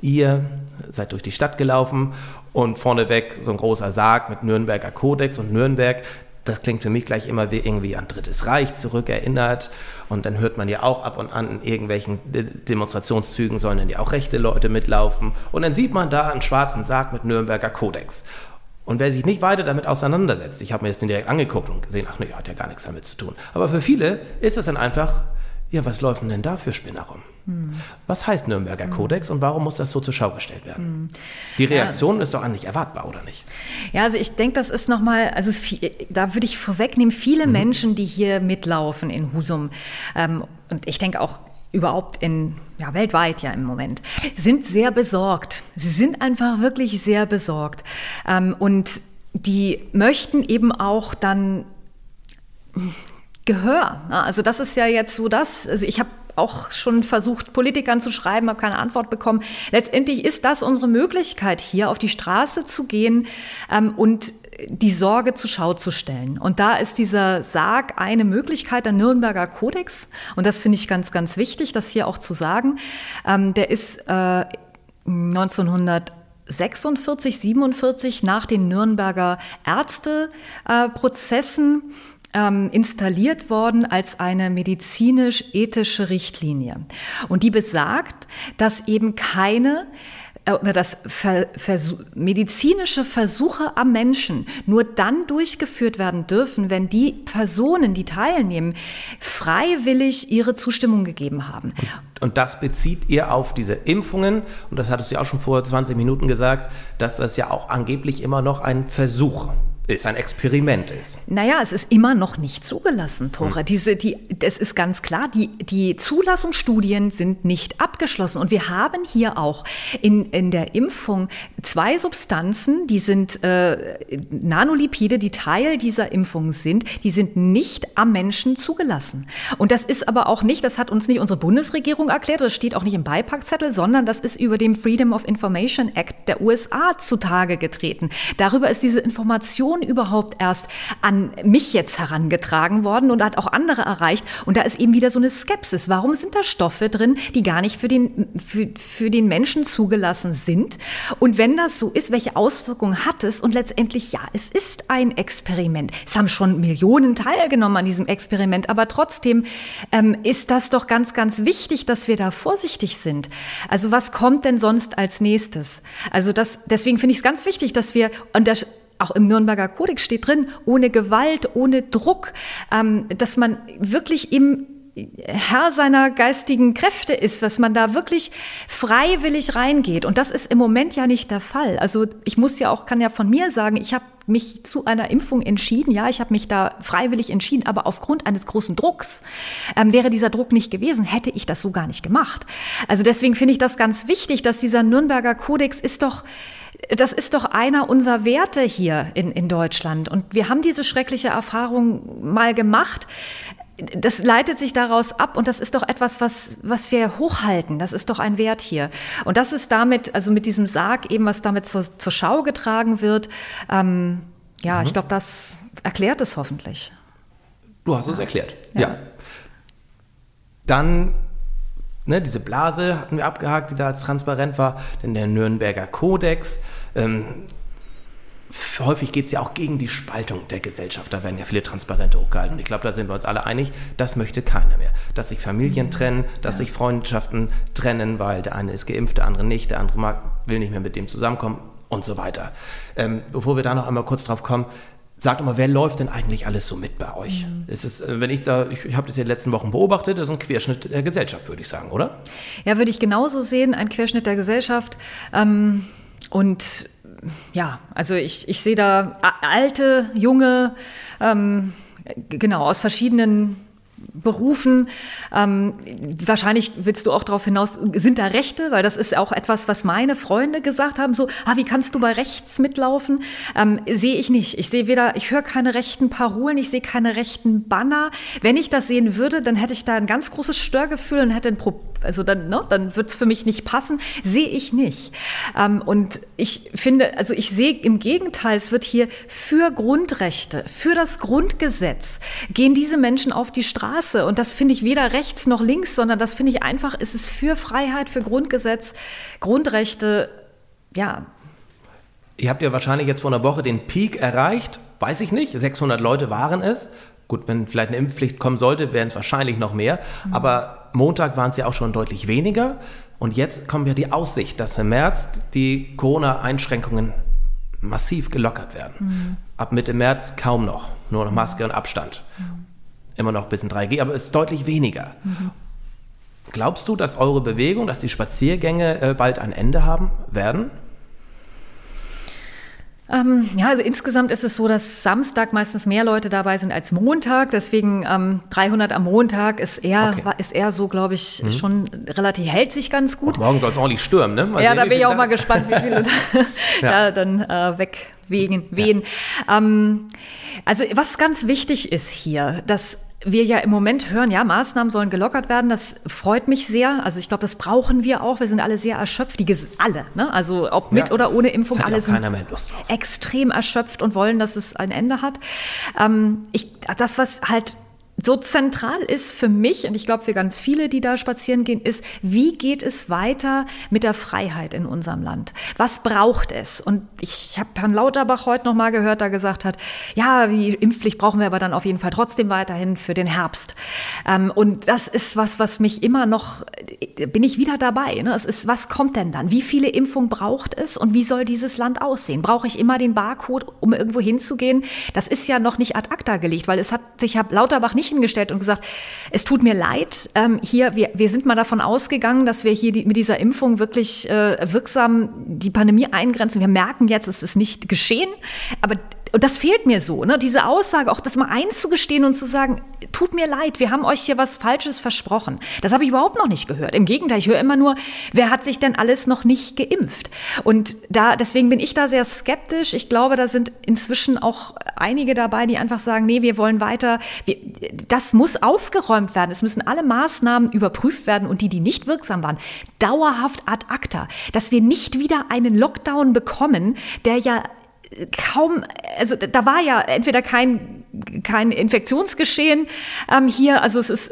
ihr seid durch die Stadt gelaufen und vorneweg so ein großer Sarg mit Nürnberger Kodex und Nürnberg. Das klingt für mich gleich immer wie irgendwie an Drittes Reich zurückerinnert. Und dann hört man ja auch ab und an in irgendwelchen Demonstrationszügen sollen dann ja auch rechte Leute mitlaufen. Und dann sieht man da einen schwarzen Sarg mit Nürnberger Kodex. Und wer sich nicht weiter damit auseinandersetzt, ich habe mir das den direkt angeguckt und gesehen, ach nee, hat ja gar nichts damit zu tun. Aber für viele ist es dann einfach, ja, was läuft denn da für Spinner rum? Hm. Was heißt Nürnberger hm. Kodex und warum muss das so zur Schau gestellt werden? Hm. Die Reaktion ja. ist doch eigentlich erwartbar, oder nicht? Ja, also ich denke, das ist nochmal, also viel, da würde ich vorwegnehmen, viele mhm. Menschen, die hier mitlaufen in Husum, ähm, und ich denke auch überhaupt in, ja, weltweit ja im Moment, sind sehr besorgt. Sie sind einfach wirklich sehr besorgt. Ähm, und die möchten eben auch dann Gehör. Also das ist ja jetzt so das, also ich habe auch schon versucht, Politikern zu schreiben, habe keine Antwort bekommen. Letztendlich ist das unsere Möglichkeit, hier auf die Straße zu gehen ähm, und die Sorge zur Schau zu stellen. Und da ist dieser Sarg eine Möglichkeit, der Nürnberger Kodex. Und das finde ich ganz, ganz wichtig, das hier auch zu sagen. Ähm, der ist äh, 1946, 47 nach den Nürnberger Ärzteprozessen äh, ähm, installiert worden als eine medizinisch-ethische Richtlinie. Und die besagt, dass eben keine oder dass Ver Versuch, medizinische Versuche am Menschen nur dann durchgeführt werden dürfen, wenn die Personen, die teilnehmen, freiwillig ihre Zustimmung gegeben haben. Und, und das bezieht ihr auf diese Impfungen, und das hattest du ja auch schon vor 20 Minuten gesagt, dass das ja auch angeblich immer noch ein Versuch ist, ein Experiment ist. Naja, es ist immer noch nicht zugelassen, Tora. Hm. Diese, die, das ist ganz klar, die, die Zulassungsstudien sind nicht abgeschlossen. Und wir haben hier auch in, in der Impfung zwei Substanzen, die sind äh, Nanolipide, die Teil dieser Impfung sind, die sind nicht am Menschen zugelassen. Und das ist aber auch nicht, das hat uns nicht unsere Bundesregierung erklärt, das steht auch nicht im Beipackzettel, sondern das ist über dem Freedom of Information Act der USA zutage getreten. Darüber ist diese Information Information überhaupt erst an mich jetzt herangetragen worden und hat auch andere erreicht. Und da ist eben wieder so eine Skepsis. Warum sind da Stoffe drin, die gar nicht für den, für, für den Menschen zugelassen sind? Und wenn das so ist, welche Auswirkungen hat es? Und letztendlich, ja, es ist ein Experiment. Es haben schon Millionen teilgenommen an diesem Experiment, aber trotzdem ähm, ist das doch ganz, ganz wichtig, dass wir da vorsichtig sind. Also was kommt denn sonst als nächstes? Also das, deswegen finde ich es ganz wichtig, dass wir, und das auch im Nürnberger Kodex steht drin, ohne Gewalt, ohne Druck, ähm, dass man wirklich im Herr seiner geistigen Kräfte ist, was man da wirklich freiwillig reingeht. Und das ist im Moment ja nicht der Fall. Also ich muss ja auch, kann ja von mir sagen, ich habe mich zu einer Impfung entschieden. Ja, ich habe mich da freiwillig entschieden, aber aufgrund eines großen Drucks ähm, wäre dieser Druck nicht gewesen, hätte ich das so gar nicht gemacht. Also deswegen finde ich das ganz wichtig, dass dieser Nürnberger Kodex ist doch das ist doch einer unserer Werte hier in, in Deutschland. Und wir haben diese schreckliche Erfahrung mal gemacht das leitet sich daraus ab und das ist doch etwas, was, was wir hochhalten. Das ist doch ein Wert hier. Und das ist damit, also mit diesem Sarg eben, was damit zur, zur Schau getragen wird, ähm, ja, mhm. ich glaube, das erklärt es hoffentlich. Du hast es erklärt, ja. ja. Dann, ne, diese Blase hatten wir abgehakt, die da als transparent war, denn der Nürnberger Kodex. Ähm, häufig geht es ja auch gegen die Spaltung der Gesellschaft. Da werden ja viele Transparente hochgehalten. Ich glaube, da sind wir uns alle einig, das möchte keiner mehr. Dass sich Familien trennen, dass ja. sich Freundschaften trennen, weil der eine ist geimpft, der andere nicht, der andere mag, will nicht mehr mit dem zusammenkommen und so weiter. Ähm, bevor wir da noch einmal kurz drauf kommen, Sagt mal, wer läuft denn eigentlich alles so mit bei euch? Mhm. Es ist, äh, wenn ich da, ich, ich habe das ja in den letzten Wochen beobachtet, das ist ein Querschnitt der Gesellschaft, würde ich sagen, oder? Ja, würde ich genauso sehen, ein Querschnitt der Gesellschaft. Ähm, und ja, also ich, ich sehe da alte, junge, ähm, genau, aus verschiedenen Berufen. Ähm, wahrscheinlich willst du auch darauf hinaus, sind da Rechte? Weil das ist auch etwas, was meine Freunde gesagt haben, so, ah, wie kannst du bei rechts mitlaufen? Ähm, sehe ich nicht. Ich sehe weder, ich höre keine rechten Parolen, ich sehe keine rechten Banner. Wenn ich das sehen würde, dann hätte ich da ein ganz großes Störgefühl und hätte ein Problem, also dann, ne, dann wird es für mich nicht passen. Sehe ich nicht. Ähm, und ich finde, also ich sehe im Gegenteil, es wird hier für Grundrechte, für das Grundgesetz gehen diese Menschen auf die Straße. Und das finde ich weder rechts noch links, sondern das finde ich einfach, es ist für Freiheit, für Grundgesetz, Grundrechte, ja. Ihr habt ja wahrscheinlich jetzt vor einer Woche den Peak erreicht, weiß ich nicht, 600 Leute waren es. Gut, wenn vielleicht eine Impfpflicht kommen sollte, wären es wahrscheinlich noch mehr. Mhm. Aber Montag waren es ja auch schon deutlich weniger. Und jetzt kommt ja die Aussicht, dass im März die Corona-Einschränkungen massiv gelockert werden. Mhm. Ab Mitte März kaum noch, nur noch Maske und Abstand. Mhm immer noch ein bisschen 3G, aber es ist deutlich weniger. Mhm. Glaubst du, dass eure Bewegung, dass die Spaziergänge äh, bald ein Ende haben werden? Ähm, ja, also insgesamt ist es so, dass Samstag meistens mehr Leute dabei sind als Montag. Deswegen ähm, 300 am Montag ist eher, okay. ist eher so, glaube ich, mhm. schon relativ hält sich ganz gut. Und morgen soll es ordentlich stürmen, ne? Mal ja, sehen, da bin ich auch mal gespannt, wie viele da, ja. da dann äh, wegwehen. Wehen. Ja. Ähm, also was ganz wichtig ist hier, dass wir ja im Moment hören, ja, Maßnahmen sollen gelockert werden. Das freut mich sehr. Also ich glaube, das brauchen wir auch. Wir sind alle sehr erschöpft, die alle, ne? Also ob mit ja, oder ohne Impfung, alle sind extrem erschöpft und wollen, dass es ein Ende hat. Ähm, ich, das, was halt so zentral ist für mich und ich glaube für ganz viele, die da spazieren gehen, ist, wie geht es weiter mit der Freiheit in unserem Land? Was braucht es? Und ich habe Herrn Lauterbach heute noch mal gehört, der gesagt hat, ja, die Impfpflicht brauchen wir aber dann auf jeden Fall trotzdem weiterhin für den Herbst. Ähm, und das ist was, was mich immer noch, bin ich wieder dabei. Ne? Es ist, was kommt denn dann? Wie viele Impfungen braucht es und wie soll dieses Land aussehen? Brauche ich immer den Barcode, um irgendwo hinzugehen? Das ist ja noch nicht ad acta gelegt, weil es hat sich Herr Lauterbach nicht hingestellt und gesagt, es tut mir leid, ähm, hier, wir, wir sind mal davon ausgegangen, dass wir hier die, mit dieser Impfung wirklich äh, wirksam die Pandemie eingrenzen. Wir merken jetzt, es ist nicht geschehen, aber und das fehlt mir so, ne? diese Aussage, auch das mal einzugestehen und zu sagen, tut mir leid, wir haben euch hier was Falsches versprochen. Das habe ich überhaupt noch nicht gehört. Im Gegenteil, ich höre immer nur, wer hat sich denn alles noch nicht geimpft? Und da, deswegen bin ich da sehr skeptisch. Ich glaube, da sind inzwischen auch einige dabei, die einfach sagen, nee, wir wollen weiter, wir, das muss aufgeräumt werden. Es müssen alle Maßnahmen überprüft werden und die, die nicht wirksam waren, dauerhaft ad acta. Dass wir nicht wieder einen Lockdown bekommen, der ja kaum, also da war ja entweder kein, kein Infektionsgeschehen ähm, hier, also es ist,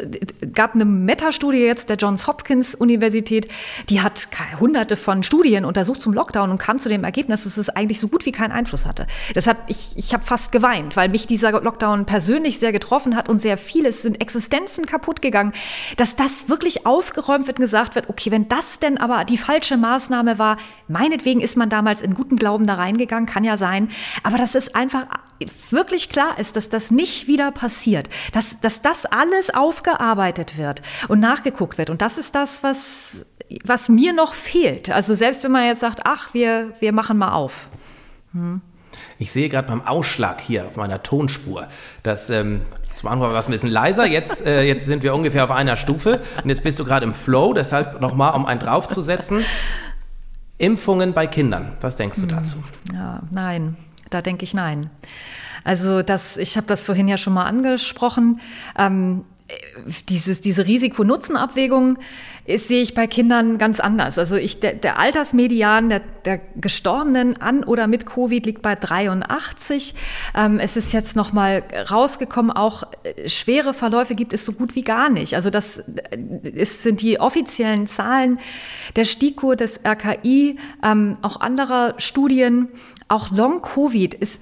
gab eine Metastudie jetzt der Johns Hopkins Universität, die hat hunderte von Studien untersucht zum Lockdown und kam zu dem Ergebnis, dass es eigentlich so gut wie keinen Einfluss hatte. Das hat, ich, ich habe fast geweint, weil mich dieser Lockdown persönlich sehr getroffen hat und sehr vieles sind Existenzen kaputt gegangen, dass das wirklich aufgeräumt wird und gesagt wird, okay, wenn das denn aber die falsche Maßnahme war, meinetwegen ist man damals in guten Glauben da reingegangen, kann ja sein, sein, aber dass es einfach wirklich klar ist, dass das nicht wieder passiert, dass, dass das alles aufgearbeitet wird und nachgeguckt wird. Und das ist das, was, was mir noch fehlt. Also selbst wenn man jetzt sagt, ach, wir, wir machen mal auf. Hm. Ich sehe gerade beim Ausschlag hier auf meiner Tonspur, dass ähm, zum Anfang war es ein bisschen leiser, jetzt, äh, jetzt sind wir ungefähr auf einer Stufe und jetzt bist du gerade im Flow, deshalb nochmal, um einen draufzusetzen. Impfungen bei Kindern, was denkst du hm. dazu? Ja, nein, da denke ich nein. Also das, ich habe das vorhin ja schon mal angesprochen. Ähm, dieses, diese Risiko-Nutzen-Abwägung sehe ich bei Kindern ganz anders. Also ich, der, der Altersmedian der, der Gestorbenen an oder mit Covid liegt bei 83. Ähm, es ist jetzt noch mal rausgekommen, auch äh, schwere Verläufe gibt es so gut wie gar nicht. Also das äh, ist, sind die offiziellen Zahlen der STIKO, des RKI, ähm, auch anderer Studien auch Long-Covid ist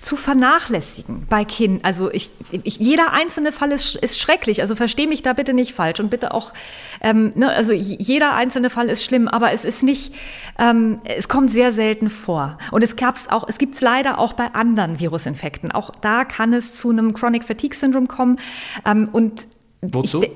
zu vernachlässigen bei Kindern. Also ich, ich, jeder einzelne Fall ist, ist schrecklich. Also verstehe mich da bitte nicht falsch und bitte auch, ähm, ne, also jeder einzelne Fall ist schlimm, aber es ist nicht, ähm, es kommt sehr selten vor. Und es gab's auch, es gibt es leider auch bei anderen Virusinfekten. Auch da kann es zu einem Chronic Fatigue Syndrome kommen. Ähm, und Wozu? Ich,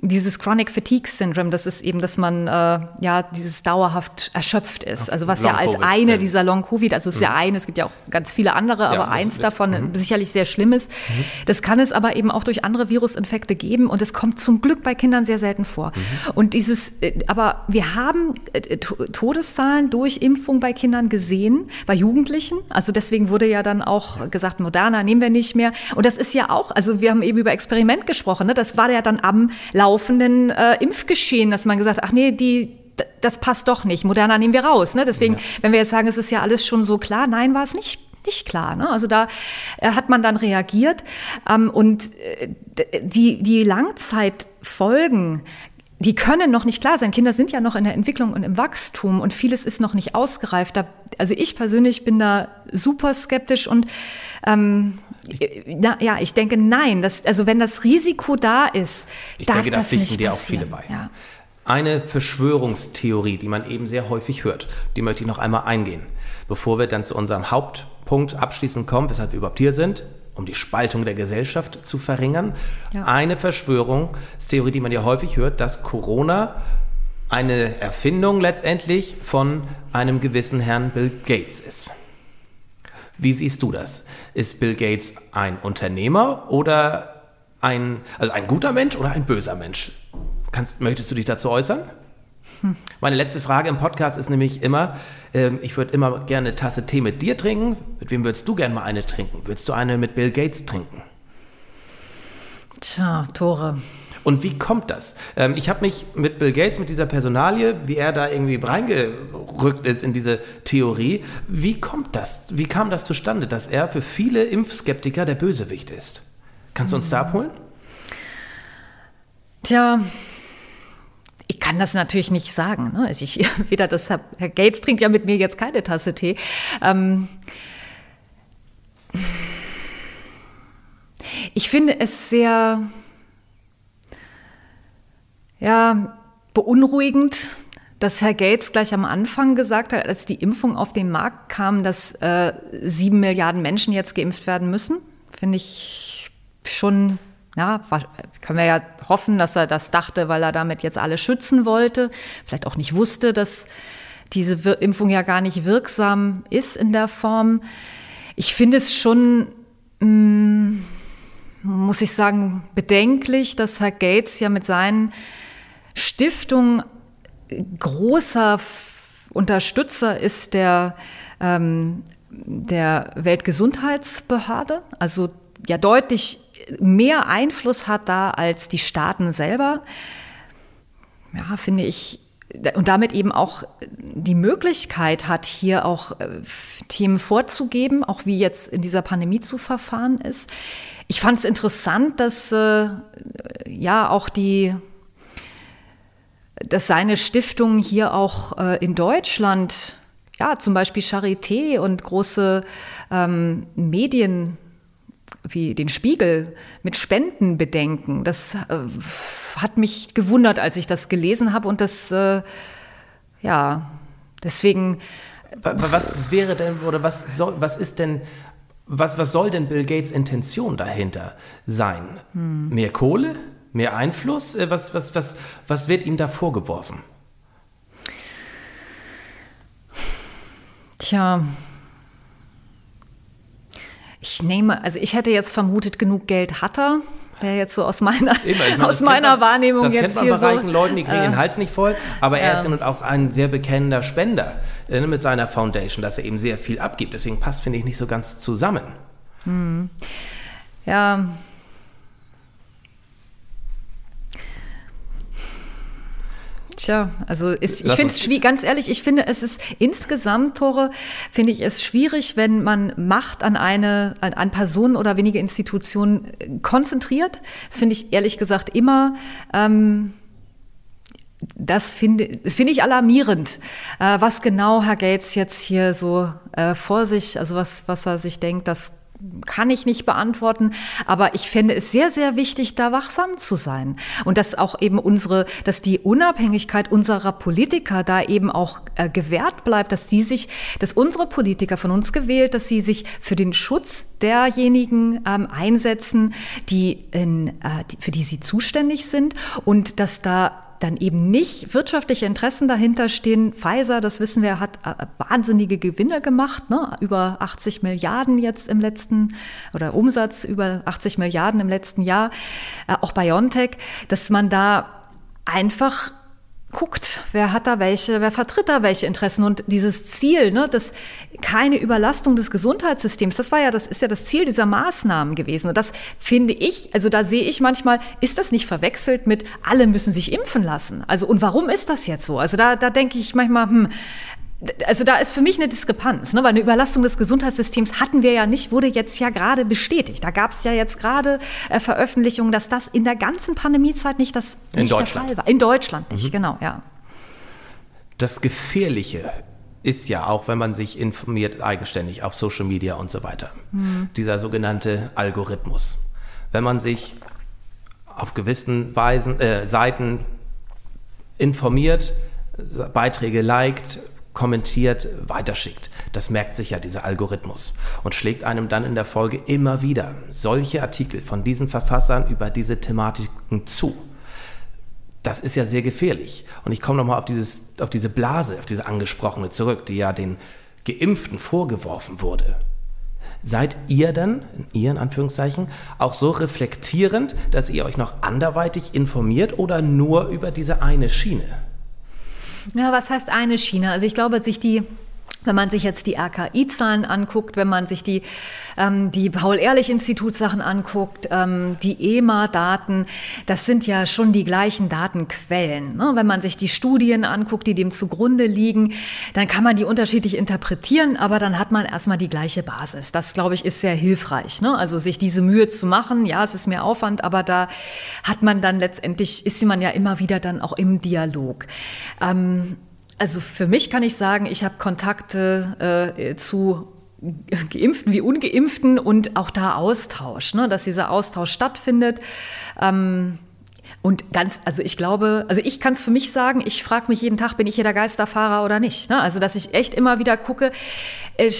dieses Chronic Fatigue Syndrome, das ist eben, dass man äh, ja dieses dauerhaft erschöpft ist. Also was ja als eine dieser Long Covid, also es ist mhm. ja eine, es gibt ja auch ganz viele andere, aber ja, eins davon mhm. sicherlich sehr schlimm ist. Mhm. Das kann es aber eben auch durch andere Virusinfekte geben und es kommt zum Glück bei Kindern sehr selten vor. Mhm. Und dieses, äh, aber wir haben äh, Todeszahlen durch Impfung bei Kindern gesehen, bei Jugendlichen. Also deswegen wurde ja dann auch gesagt, Moderna nehmen wir nicht mehr. Und das ist ja auch, also wir haben eben über Experiment gesprochen, ne? das war ja dann am laufenden äh, Impfgeschehen, dass man gesagt, ach nee, die das passt doch nicht. Moderna nehmen wir raus. Ne? Deswegen, ja. wenn wir jetzt sagen, es ist ja alles schon so klar, nein, war es nicht nicht klar. Ne? Also da äh, hat man dann reagiert ähm, und äh, die, die Langzeitfolgen die können noch nicht klar sein. Kinder sind ja noch in der Entwicklung und im Wachstum und vieles ist noch nicht ausgereift. Da, also ich persönlich bin da super skeptisch und ähm, na, ja, ich denke nein. Das, also wenn das Risiko da ist, ich darf denke, das da nicht dir auch viele bei. Ja. Eine Verschwörungstheorie, die man eben sehr häufig hört, die möchte ich noch einmal eingehen, bevor wir dann zu unserem Hauptpunkt abschließend kommen, weshalb wir überhaupt hier sind um die Spaltung der Gesellschaft zu verringern. Ja. Eine Verschwörungstheorie, die man ja häufig hört, dass Corona eine Erfindung letztendlich von einem gewissen Herrn Bill Gates ist. Wie siehst du das? Ist Bill Gates ein Unternehmer oder ein, also ein guter Mensch oder ein böser Mensch? Kannst, möchtest du dich dazu äußern? Meine letzte Frage im Podcast ist nämlich immer, ähm, ich würde immer gerne eine Tasse Tee mit dir trinken. Mit wem würdest du gerne mal eine trinken? Würdest du eine mit Bill Gates trinken? Tja, Tore. Und wie kommt das? Ähm, ich habe mich mit Bill Gates, mit dieser Personalie, wie er da irgendwie reingerückt ist in diese Theorie, wie kommt das? Wie kam das zustande, dass er für viele Impfskeptiker der Bösewicht ist? Kannst du uns da abholen? Tja, kann das natürlich nicht sagen. Ne? Also ich, weder das, Herr Gates trinkt ja mit mir jetzt keine Tasse Tee. Ähm ich finde es sehr, ja, beunruhigend, dass Herr Gates gleich am Anfang gesagt hat, als die Impfung auf den Markt kam, dass äh, sieben Milliarden Menschen jetzt geimpft werden müssen. Finde ich schon ja, können wir ja hoffen, dass er das dachte, weil er damit jetzt alle schützen wollte. Vielleicht auch nicht wusste, dass diese Impfung ja gar nicht wirksam ist in der Form. Ich finde es schon, mm, muss ich sagen, bedenklich, dass Herr Gates ja mit seinen Stiftungen großer Unterstützer ist der, ähm, der Weltgesundheitsbehörde, also ja deutlich mehr Einfluss hat da als die Staaten selber. Ja, finde ich, und damit eben auch die Möglichkeit hat, hier auch äh, Themen vorzugeben, auch wie jetzt in dieser Pandemie zu verfahren ist. Ich fand es interessant, dass äh, ja auch die dass seine Stiftung hier auch äh, in Deutschland, ja, zum Beispiel Charité und große ähm, Medien wie den Spiegel mit Spenden bedenken. Das äh, hat mich gewundert, als ich das gelesen habe und das, äh, ja, deswegen Was wäre denn, oder was, soll, was ist denn, was, was soll denn Bill Gates Intention dahinter sein? Hm. Mehr Kohle? Mehr Einfluss? Äh, was, was, was, was wird ihm da vorgeworfen? Tja, ich nehme, also ich hätte jetzt vermutet, genug Geld hat er. Wäre jetzt so aus meiner, meine, aus meiner man, Wahrnehmung das jetzt kennt man bei reichen so, Leuten, die kriegen äh, den Hals nicht voll. Aber er äh, ist auch ein sehr bekennender Spender äh, mit seiner Foundation, dass er eben sehr viel abgibt. Deswegen passt, finde ich, nicht so ganz zusammen. Hm. Ja, Tja, also ist, ich finde es schwierig, ganz ehrlich, ich finde es ist insgesamt, Tore, finde ich es schwierig, wenn man Macht an eine, an, an Personen oder wenige Institutionen äh, konzentriert. Das finde ich ehrlich gesagt immer. Ähm, das finde, das finde ich alarmierend, äh, was genau Herr Gates jetzt hier so äh, vor sich, also was, was er sich denkt, das kann ich nicht beantworten, aber ich finde es sehr, sehr wichtig, da wachsam zu sein. Und dass auch eben unsere, dass die Unabhängigkeit unserer Politiker da eben auch äh, gewährt bleibt, dass sie sich, dass unsere Politiker von uns gewählt, dass sie sich für den Schutz derjenigen ähm, einsetzen, die in, äh, die, für die sie zuständig sind und dass da dann eben nicht wirtschaftliche Interessen dahinter stehen. Pfizer, das wissen wir, hat äh, wahnsinnige Gewinne gemacht, ne? über 80 Milliarden jetzt im letzten oder Umsatz über 80 Milliarden im letzten Jahr, äh, auch BioNTech, dass man da einfach guckt, wer hat da welche, wer vertritt da welche Interessen und dieses Ziel, ne, dass keine Überlastung des Gesundheitssystems, das war ja, das ist ja das Ziel dieser Maßnahmen gewesen und das finde ich, also da sehe ich manchmal, ist das nicht verwechselt mit alle müssen sich impfen lassen? Also und warum ist das jetzt so? Also da, da denke ich manchmal, hm, also da ist für mich eine Diskrepanz, ne? weil eine Überlastung des Gesundheitssystems hatten wir ja nicht, wurde jetzt ja gerade bestätigt. Da gab es ja jetzt gerade äh, Veröffentlichungen, dass das in der ganzen Pandemiezeit nicht das nicht der Fall war. In Deutschland nicht, mhm. genau, ja. Das Gefährliche ist ja auch, wenn man sich informiert eigenständig auf Social Media und so weiter, mhm. dieser sogenannte Algorithmus. Wenn man sich auf gewissen Weisen, äh, Seiten informiert, Beiträge liked, kommentiert, weiterschickt. Das merkt sich ja dieser Algorithmus und schlägt einem dann in der Folge immer wieder solche Artikel von diesen Verfassern über diese Thematiken zu. Das ist ja sehr gefährlich. Und ich komme nochmal auf, auf diese Blase, auf diese angesprochene zurück, die ja den Geimpften vorgeworfen wurde. Seid ihr dann, in Ihren Anführungszeichen, auch so reflektierend, dass ihr euch noch anderweitig informiert oder nur über diese eine Schiene? Ja, was heißt eine Schiene? Also ich glaube, sich die wenn man sich jetzt die RKI-Zahlen anguckt, wenn man sich die, ähm, die Paul-Ehrlich-Institut-Sachen anguckt, ähm, die EMA-Daten, das sind ja schon die gleichen Datenquellen. Ne? Wenn man sich die Studien anguckt, die dem zugrunde liegen, dann kann man die unterschiedlich interpretieren, aber dann hat man erstmal die gleiche Basis. Das, glaube ich, ist sehr hilfreich. Ne? Also sich diese Mühe zu machen, ja, es ist mehr Aufwand, aber da hat man dann letztendlich, ist man ja immer wieder dann auch im Dialog. Ähm, also für mich kann ich sagen, ich habe Kontakte äh, zu Geimpften wie Ungeimpften und auch da Austausch, ne, dass dieser Austausch stattfindet. Ähm, und ganz, also ich glaube, also ich kann es für mich sagen, ich frage mich jeden Tag, bin ich hier der Geisterfahrer oder nicht? Ne? Also dass ich echt immer wieder gucke, äh,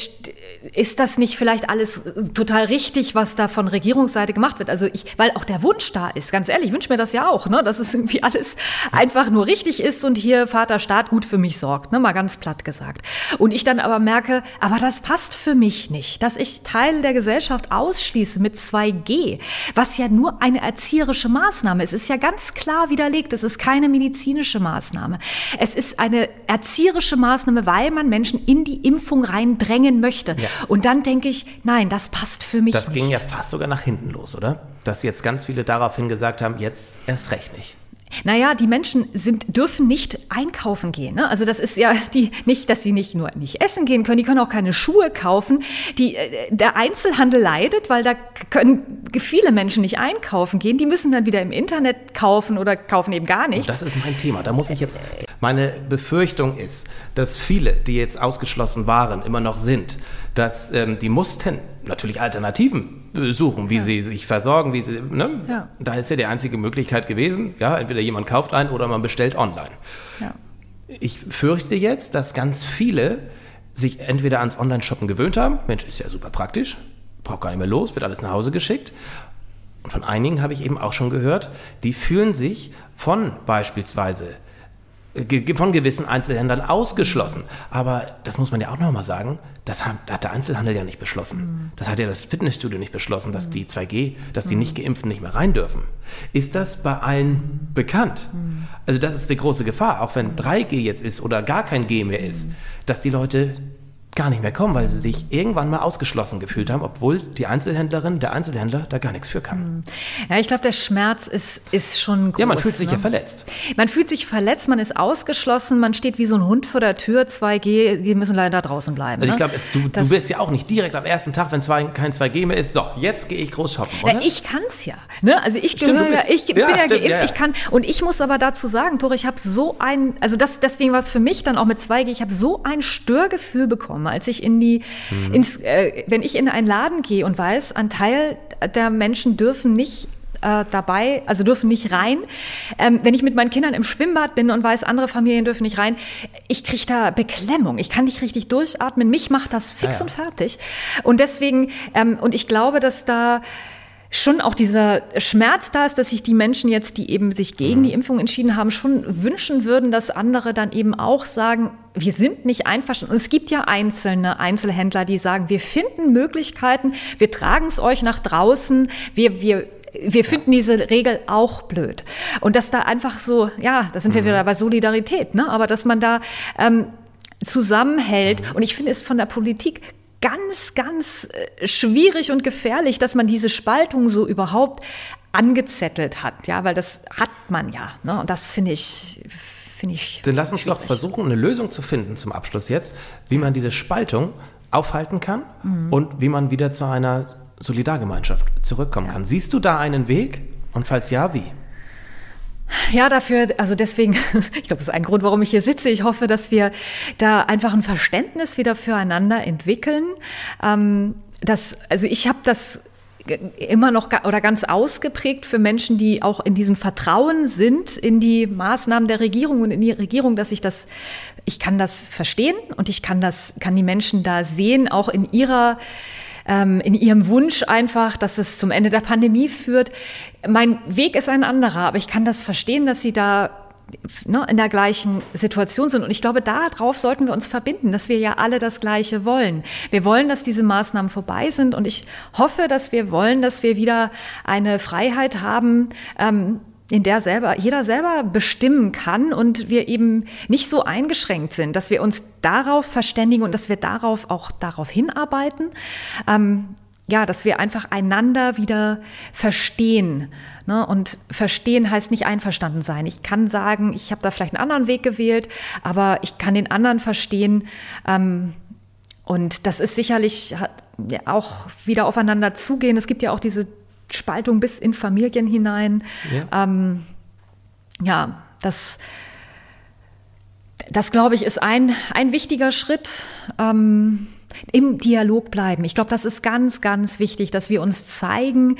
ist das nicht vielleicht alles total richtig, was da von Regierungsseite gemacht wird? Also ich, weil auch der Wunsch da ist, ganz ehrlich, ich wünsche mir das ja auch, ne, dass es irgendwie alles einfach nur richtig ist und hier Vater Staat gut für mich sorgt, ne, mal ganz platt gesagt. Und ich dann aber merke, aber das passt für mich nicht, dass ich Teil der Gesellschaft ausschließe mit 2G, was ja nur eine erzieherische Maßnahme ist. Es ist ja ganz klar widerlegt, es ist keine medizinische Maßnahme. Es ist eine erzieherische Maßnahme, weil man Menschen in die Impfung reindrängen möchte. Ja. Und dann denke ich, nein, das passt für mich das nicht. Das ging ja fast sogar nach hinten los, oder? Dass jetzt ganz viele daraufhin gesagt haben, jetzt erst recht nicht. Naja, die Menschen sind, dürfen nicht einkaufen gehen. Ne? Also das ist ja die, nicht, dass sie nicht nur nicht essen gehen können, die können auch keine Schuhe kaufen. Die, äh, der Einzelhandel leidet, weil da können viele Menschen nicht einkaufen gehen. Die müssen dann wieder im Internet kaufen oder kaufen eben gar nichts. Das ist mein Thema. Da muss ich jetzt. Meine Befürchtung ist, dass viele, die jetzt ausgeschlossen waren, immer noch sind, dass ähm, die mussten natürlich Alternativen suchen, wie ja. sie sich versorgen, wie sie, ne? Ja. Da ist ja die einzige Möglichkeit gewesen, ja, entweder jemand kauft ein oder man bestellt online. Ja. Ich fürchte jetzt, dass ganz viele sich entweder ans Online-Shoppen gewöhnt haben, Mensch, ist ja super praktisch, braucht gar nicht mehr los, wird alles nach Hause geschickt. Und von einigen habe ich eben auch schon gehört, die fühlen sich von beispielsweise von gewissen Einzelhändlern ausgeschlossen. Aber das muss man ja auch nochmal sagen, das hat, der Einzelhandel ja nicht beschlossen. Mhm. Das hat ja das Fitnessstudio nicht beschlossen, dass die 2G, dass die mhm. nicht geimpften nicht mehr rein dürfen. Ist das bei allen bekannt? Mhm. Also das ist die große Gefahr, auch wenn 3G jetzt ist oder gar kein G mehr ist, dass die Leute gar nicht mehr kommen, weil sie sich irgendwann mal ausgeschlossen gefühlt haben, obwohl die Einzelhändlerin, der Einzelhändler da gar nichts für kann. Hm. Ja, ich glaube, der Schmerz ist, ist schon groß. Ja, man fühlt sich ne? ja verletzt. Man fühlt sich verletzt, man ist ausgeschlossen, man steht wie so ein Hund vor der Tür, 2G, die müssen leider draußen bleiben. Also ich glaube, du, du bist ja auch nicht direkt am ersten Tag, wenn zwei, kein 2G mehr ist, so, jetzt gehe ich groß shoppen, oder? Ja, ich kann es ja. Ne? Also ich gehöre ja, ich bin ja, ja stimmt, geimpft, ich kann, und ich muss aber dazu sagen, Tore, ich habe so ein, also das, deswegen war es für mich dann auch mit 2G, ich habe so ein Störgefühl bekommen, als ich in die mhm. ins, äh, wenn ich in einen Laden gehe und weiß, ein Teil der Menschen dürfen nicht äh, dabei, also dürfen nicht rein. Ähm, wenn ich mit meinen Kindern im Schwimmbad bin und weiß, andere Familien dürfen nicht rein, ich kriege da Beklemmung. Ich kann nicht richtig durchatmen. Mich macht das fix ja, ja. und fertig. Und deswegen, ähm, und ich glaube, dass da schon auch dieser Schmerz da ist, dass sich die Menschen jetzt, die eben sich gegen die mhm. Impfung entschieden haben, schon wünschen würden, dass andere dann eben auch sagen, wir sind nicht einverstanden. Und es gibt ja einzelne Einzelhändler, die sagen, wir finden Möglichkeiten, wir tragen es euch nach draußen, wir, wir, wir finden diese Regel auch blöd. Und dass da einfach so, ja, da sind wir mhm. wieder bei Solidarität, ne? aber dass man da ähm, zusammenhält. Mhm. Und ich finde es von der Politik ganz, ganz äh, schwierig und gefährlich, dass man diese Spaltung so überhaupt angezettelt hat, ja, weil das hat man ja. Ne? Und das finde ich, finde ich. Dann lass uns schwierig. doch versuchen, eine Lösung zu finden zum Abschluss jetzt, wie man diese Spaltung aufhalten kann mhm. und wie man wieder zu einer Solidargemeinschaft zurückkommen ja. kann. Siehst du da einen Weg? Und falls ja, wie? Ja, dafür, also deswegen, ich glaube, das ist ein Grund, warum ich hier sitze. Ich hoffe, dass wir da einfach ein Verständnis wieder füreinander entwickeln. Ähm, das, also ich habe das immer noch oder ganz ausgeprägt für Menschen, die auch in diesem Vertrauen sind in die Maßnahmen der Regierung und in die Regierung, dass ich das, ich kann das verstehen und ich kann das, kann die Menschen da sehen, auch in ihrer ähm, in ihrem Wunsch einfach, dass es zum Ende der Pandemie führt. Mein Weg ist ein anderer, aber ich kann das verstehen, dass sie da ne, in der gleichen Situation sind. Und ich glaube, darauf sollten wir uns verbinden, dass wir ja alle das Gleiche wollen. Wir wollen, dass diese Maßnahmen vorbei sind. Und ich hoffe, dass wir wollen, dass wir wieder eine Freiheit haben, ähm, in der selber, jeder selber bestimmen kann und wir eben nicht so eingeschränkt sind, dass wir uns darauf verständigen und dass wir darauf auch darauf hinarbeiten. Ähm, ja, dass wir einfach einander wieder verstehen. Ne? Und verstehen heißt nicht einverstanden sein. Ich kann sagen, ich habe da vielleicht einen anderen Weg gewählt, aber ich kann den anderen verstehen. Ähm, und das ist sicherlich auch wieder aufeinander zugehen. Es gibt ja auch diese Spaltung bis in Familien hinein. Ja, ähm, ja das, das glaube ich, ist ein, ein wichtiger Schritt. Ähm, im Dialog bleiben. Ich glaube, das ist ganz, ganz wichtig, dass wir uns zeigen,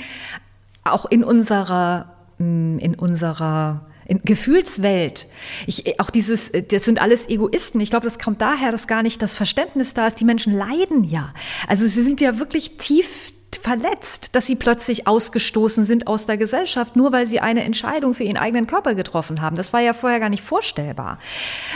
auch in unserer, mm, in unserer in Gefühlswelt. Ich, auch dieses, das sind alles Egoisten. Ich glaube, das kommt daher, dass gar nicht das Verständnis da ist. Die Menschen leiden ja. Also sie sind ja wirklich tief verletzt, dass sie plötzlich ausgestoßen sind aus der Gesellschaft, nur weil sie eine Entscheidung für ihren eigenen Körper getroffen haben. Das war ja vorher gar nicht vorstellbar.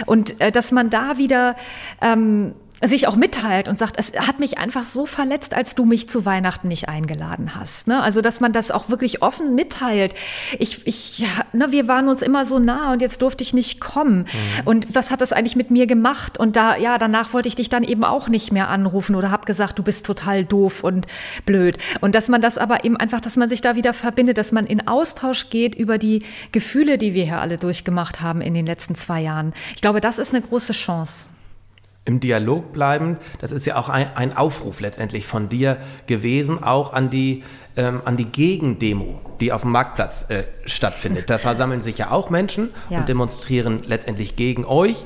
Und äh, dass man da wieder ähm, sich auch mitteilt und sagt, es hat mich einfach so verletzt, als du mich zu Weihnachten nicht eingeladen hast. Ne? Also, dass man das auch wirklich offen mitteilt. Ich, ich, ja, ne, wir waren uns immer so nah und jetzt durfte ich nicht kommen. Mhm. Und was hat das eigentlich mit mir gemacht? Und da, ja, danach wollte ich dich dann eben auch nicht mehr anrufen oder habe gesagt, du bist total doof und blöd. Und dass man das aber eben einfach, dass man sich da wieder verbindet, dass man in Austausch geht über die Gefühle, die wir hier alle durchgemacht haben in den letzten zwei Jahren. Ich glaube, das ist eine große Chance im Dialog bleiben. Das ist ja auch ein, ein Aufruf letztendlich von dir gewesen, auch an die, ähm, an die Gegendemo, die auf dem Marktplatz äh, stattfindet. Da versammeln sich ja auch Menschen ja. und demonstrieren letztendlich gegen euch.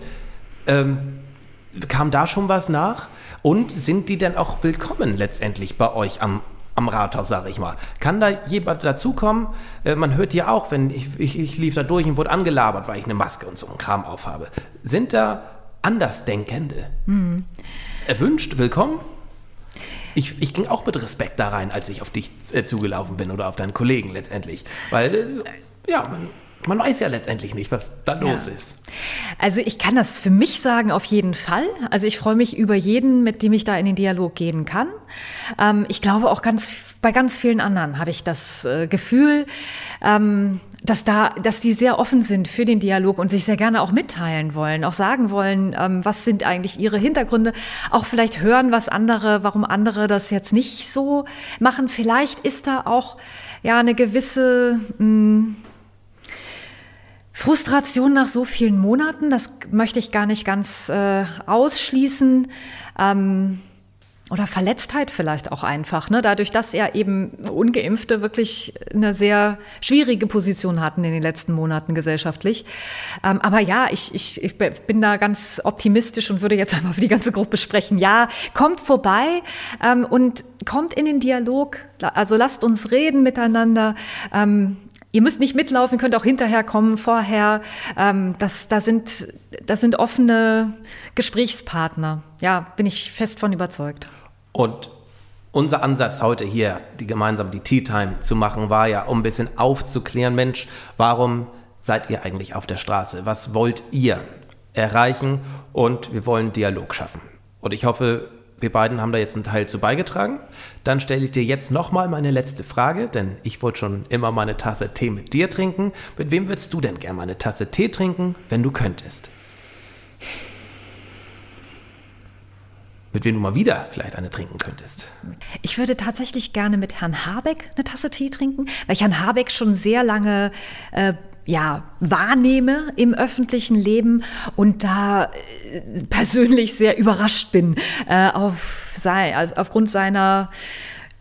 Ähm, kam da schon was nach? Und sind die denn auch willkommen letztendlich bei euch am, am Rathaus, sage ich mal. Kann da jemand dazukommen? Äh, man hört ja auch, wenn ich, ich, ich lief da durch und wurde angelabert, weil ich eine Maske und so einen Kram aufhabe. Sind da Andersdenkende. Hm. erwünscht, willkommen. Ich, ich ging auch mit Respekt da rein, als ich auf dich äh, zugelaufen bin oder auf deinen Kollegen letztendlich. Weil, äh, ja, man, weiß ja letztendlich nicht, was da los ja. ist. Also ich kann das für mich sagen, auf jeden Fall. Also ich freue mich über jeden, mit dem ich da in den Dialog gehen kann. Ähm, ich glaube auch ganz bei ganz vielen anderen habe ich das äh, Gefühl, ähm, dass da, dass die sehr offen sind für den Dialog und sich sehr gerne auch mitteilen wollen, auch sagen wollen, ähm, was sind eigentlich ihre Hintergründe, auch vielleicht hören, was andere, warum andere das jetzt nicht so machen. Vielleicht ist da auch ja eine gewisse mh, hm, Frustration nach so vielen Monaten, das möchte ich gar nicht ganz äh, ausschließen. Ähm, oder Verletztheit vielleicht auch einfach, ne? dadurch, dass ja eben ungeimpfte wirklich eine sehr schwierige Position hatten in den letzten Monaten gesellschaftlich. Ähm, aber ja, ich, ich, ich bin da ganz optimistisch und würde jetzt einmal für die ganze Gruppe sprechen. Ja, kommt vorbei ähm, und kommt in den Dialog. Also lasst uns reden miteinander. Ähm, Ihr müsst nicht mitlaufen, könnt auch hinterher kommen, vorher. Ähm, das, da sind, das sind offene Gesprächspartner. Ja, bin ich fest von überzeugt. Und unser Ansatz heute hier, die gemeinsam die Tea Time zu machen, war ja, um ein bisschen aufzuklären, Mensch, warum seid ihr eigentlich auf der Straße? Was wollt ihr erreichen? Und wir wollen Dialog schaffen. Und ich hoffe, wir beiden haben da jetzt einen Teil zu beigetragen. Dann stelle ich dir jetzt nochmal meine letzte Frage, denn ich wollte schon immer mal eine Tasse Tee mit dir trinken. Mit wem würdest du denn gerne mal eine Tasse Tee trinken, wenn du könntest? mit wem du mal wieder vielleicht eine trinken könntest. Ich würde tatsächlich gerne mit Herrn Habeck eine Tasse Tee trinken, weil ich Herrn Habeck schon sehr lange äh, ja, wahrnehme im öffentlichen Leben und da äh, persönlich sehr überrascht bin äh, auf sei, aufgrund seiner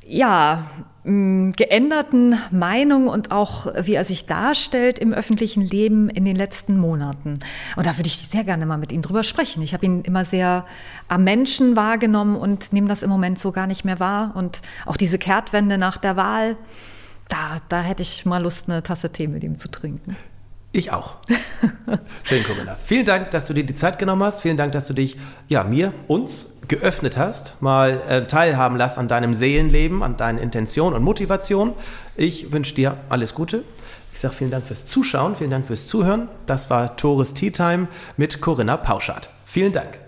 ja, geänderten Meinung und auch wie er sich darstellt im öffentlichen Leben in den letzten Monaten. Und da würde ich sehr gerne mal mit ihm drüber sprechen. Ich habe ihn immer sehr am Menschen wahrgenommen und nehme das im Moment so gar nicht mehr wahr. Und auch diese Kehrtwende nach der Wahl, da, da hätte ich mal Lust, eine Tasse Tee mit ihm zu trinken. Ich auch. Schön, Corinna. Vielen Dank, dass du dir die Zeit genommen hast. Vielen Dank, dass du dich, ja, mir, uns geöffnet hast, mal äh, teilhaben lässt an deinem Seelenleben, an deinen Intentionen und Motivationen. Ich wünsche dir alles Gute. Ich sage vielen Dank fürs Zuschauen, vielen Dank fürs Zuhören. Das war Tores Tea Time mit Corinna Pauschardt. Vielen Dank.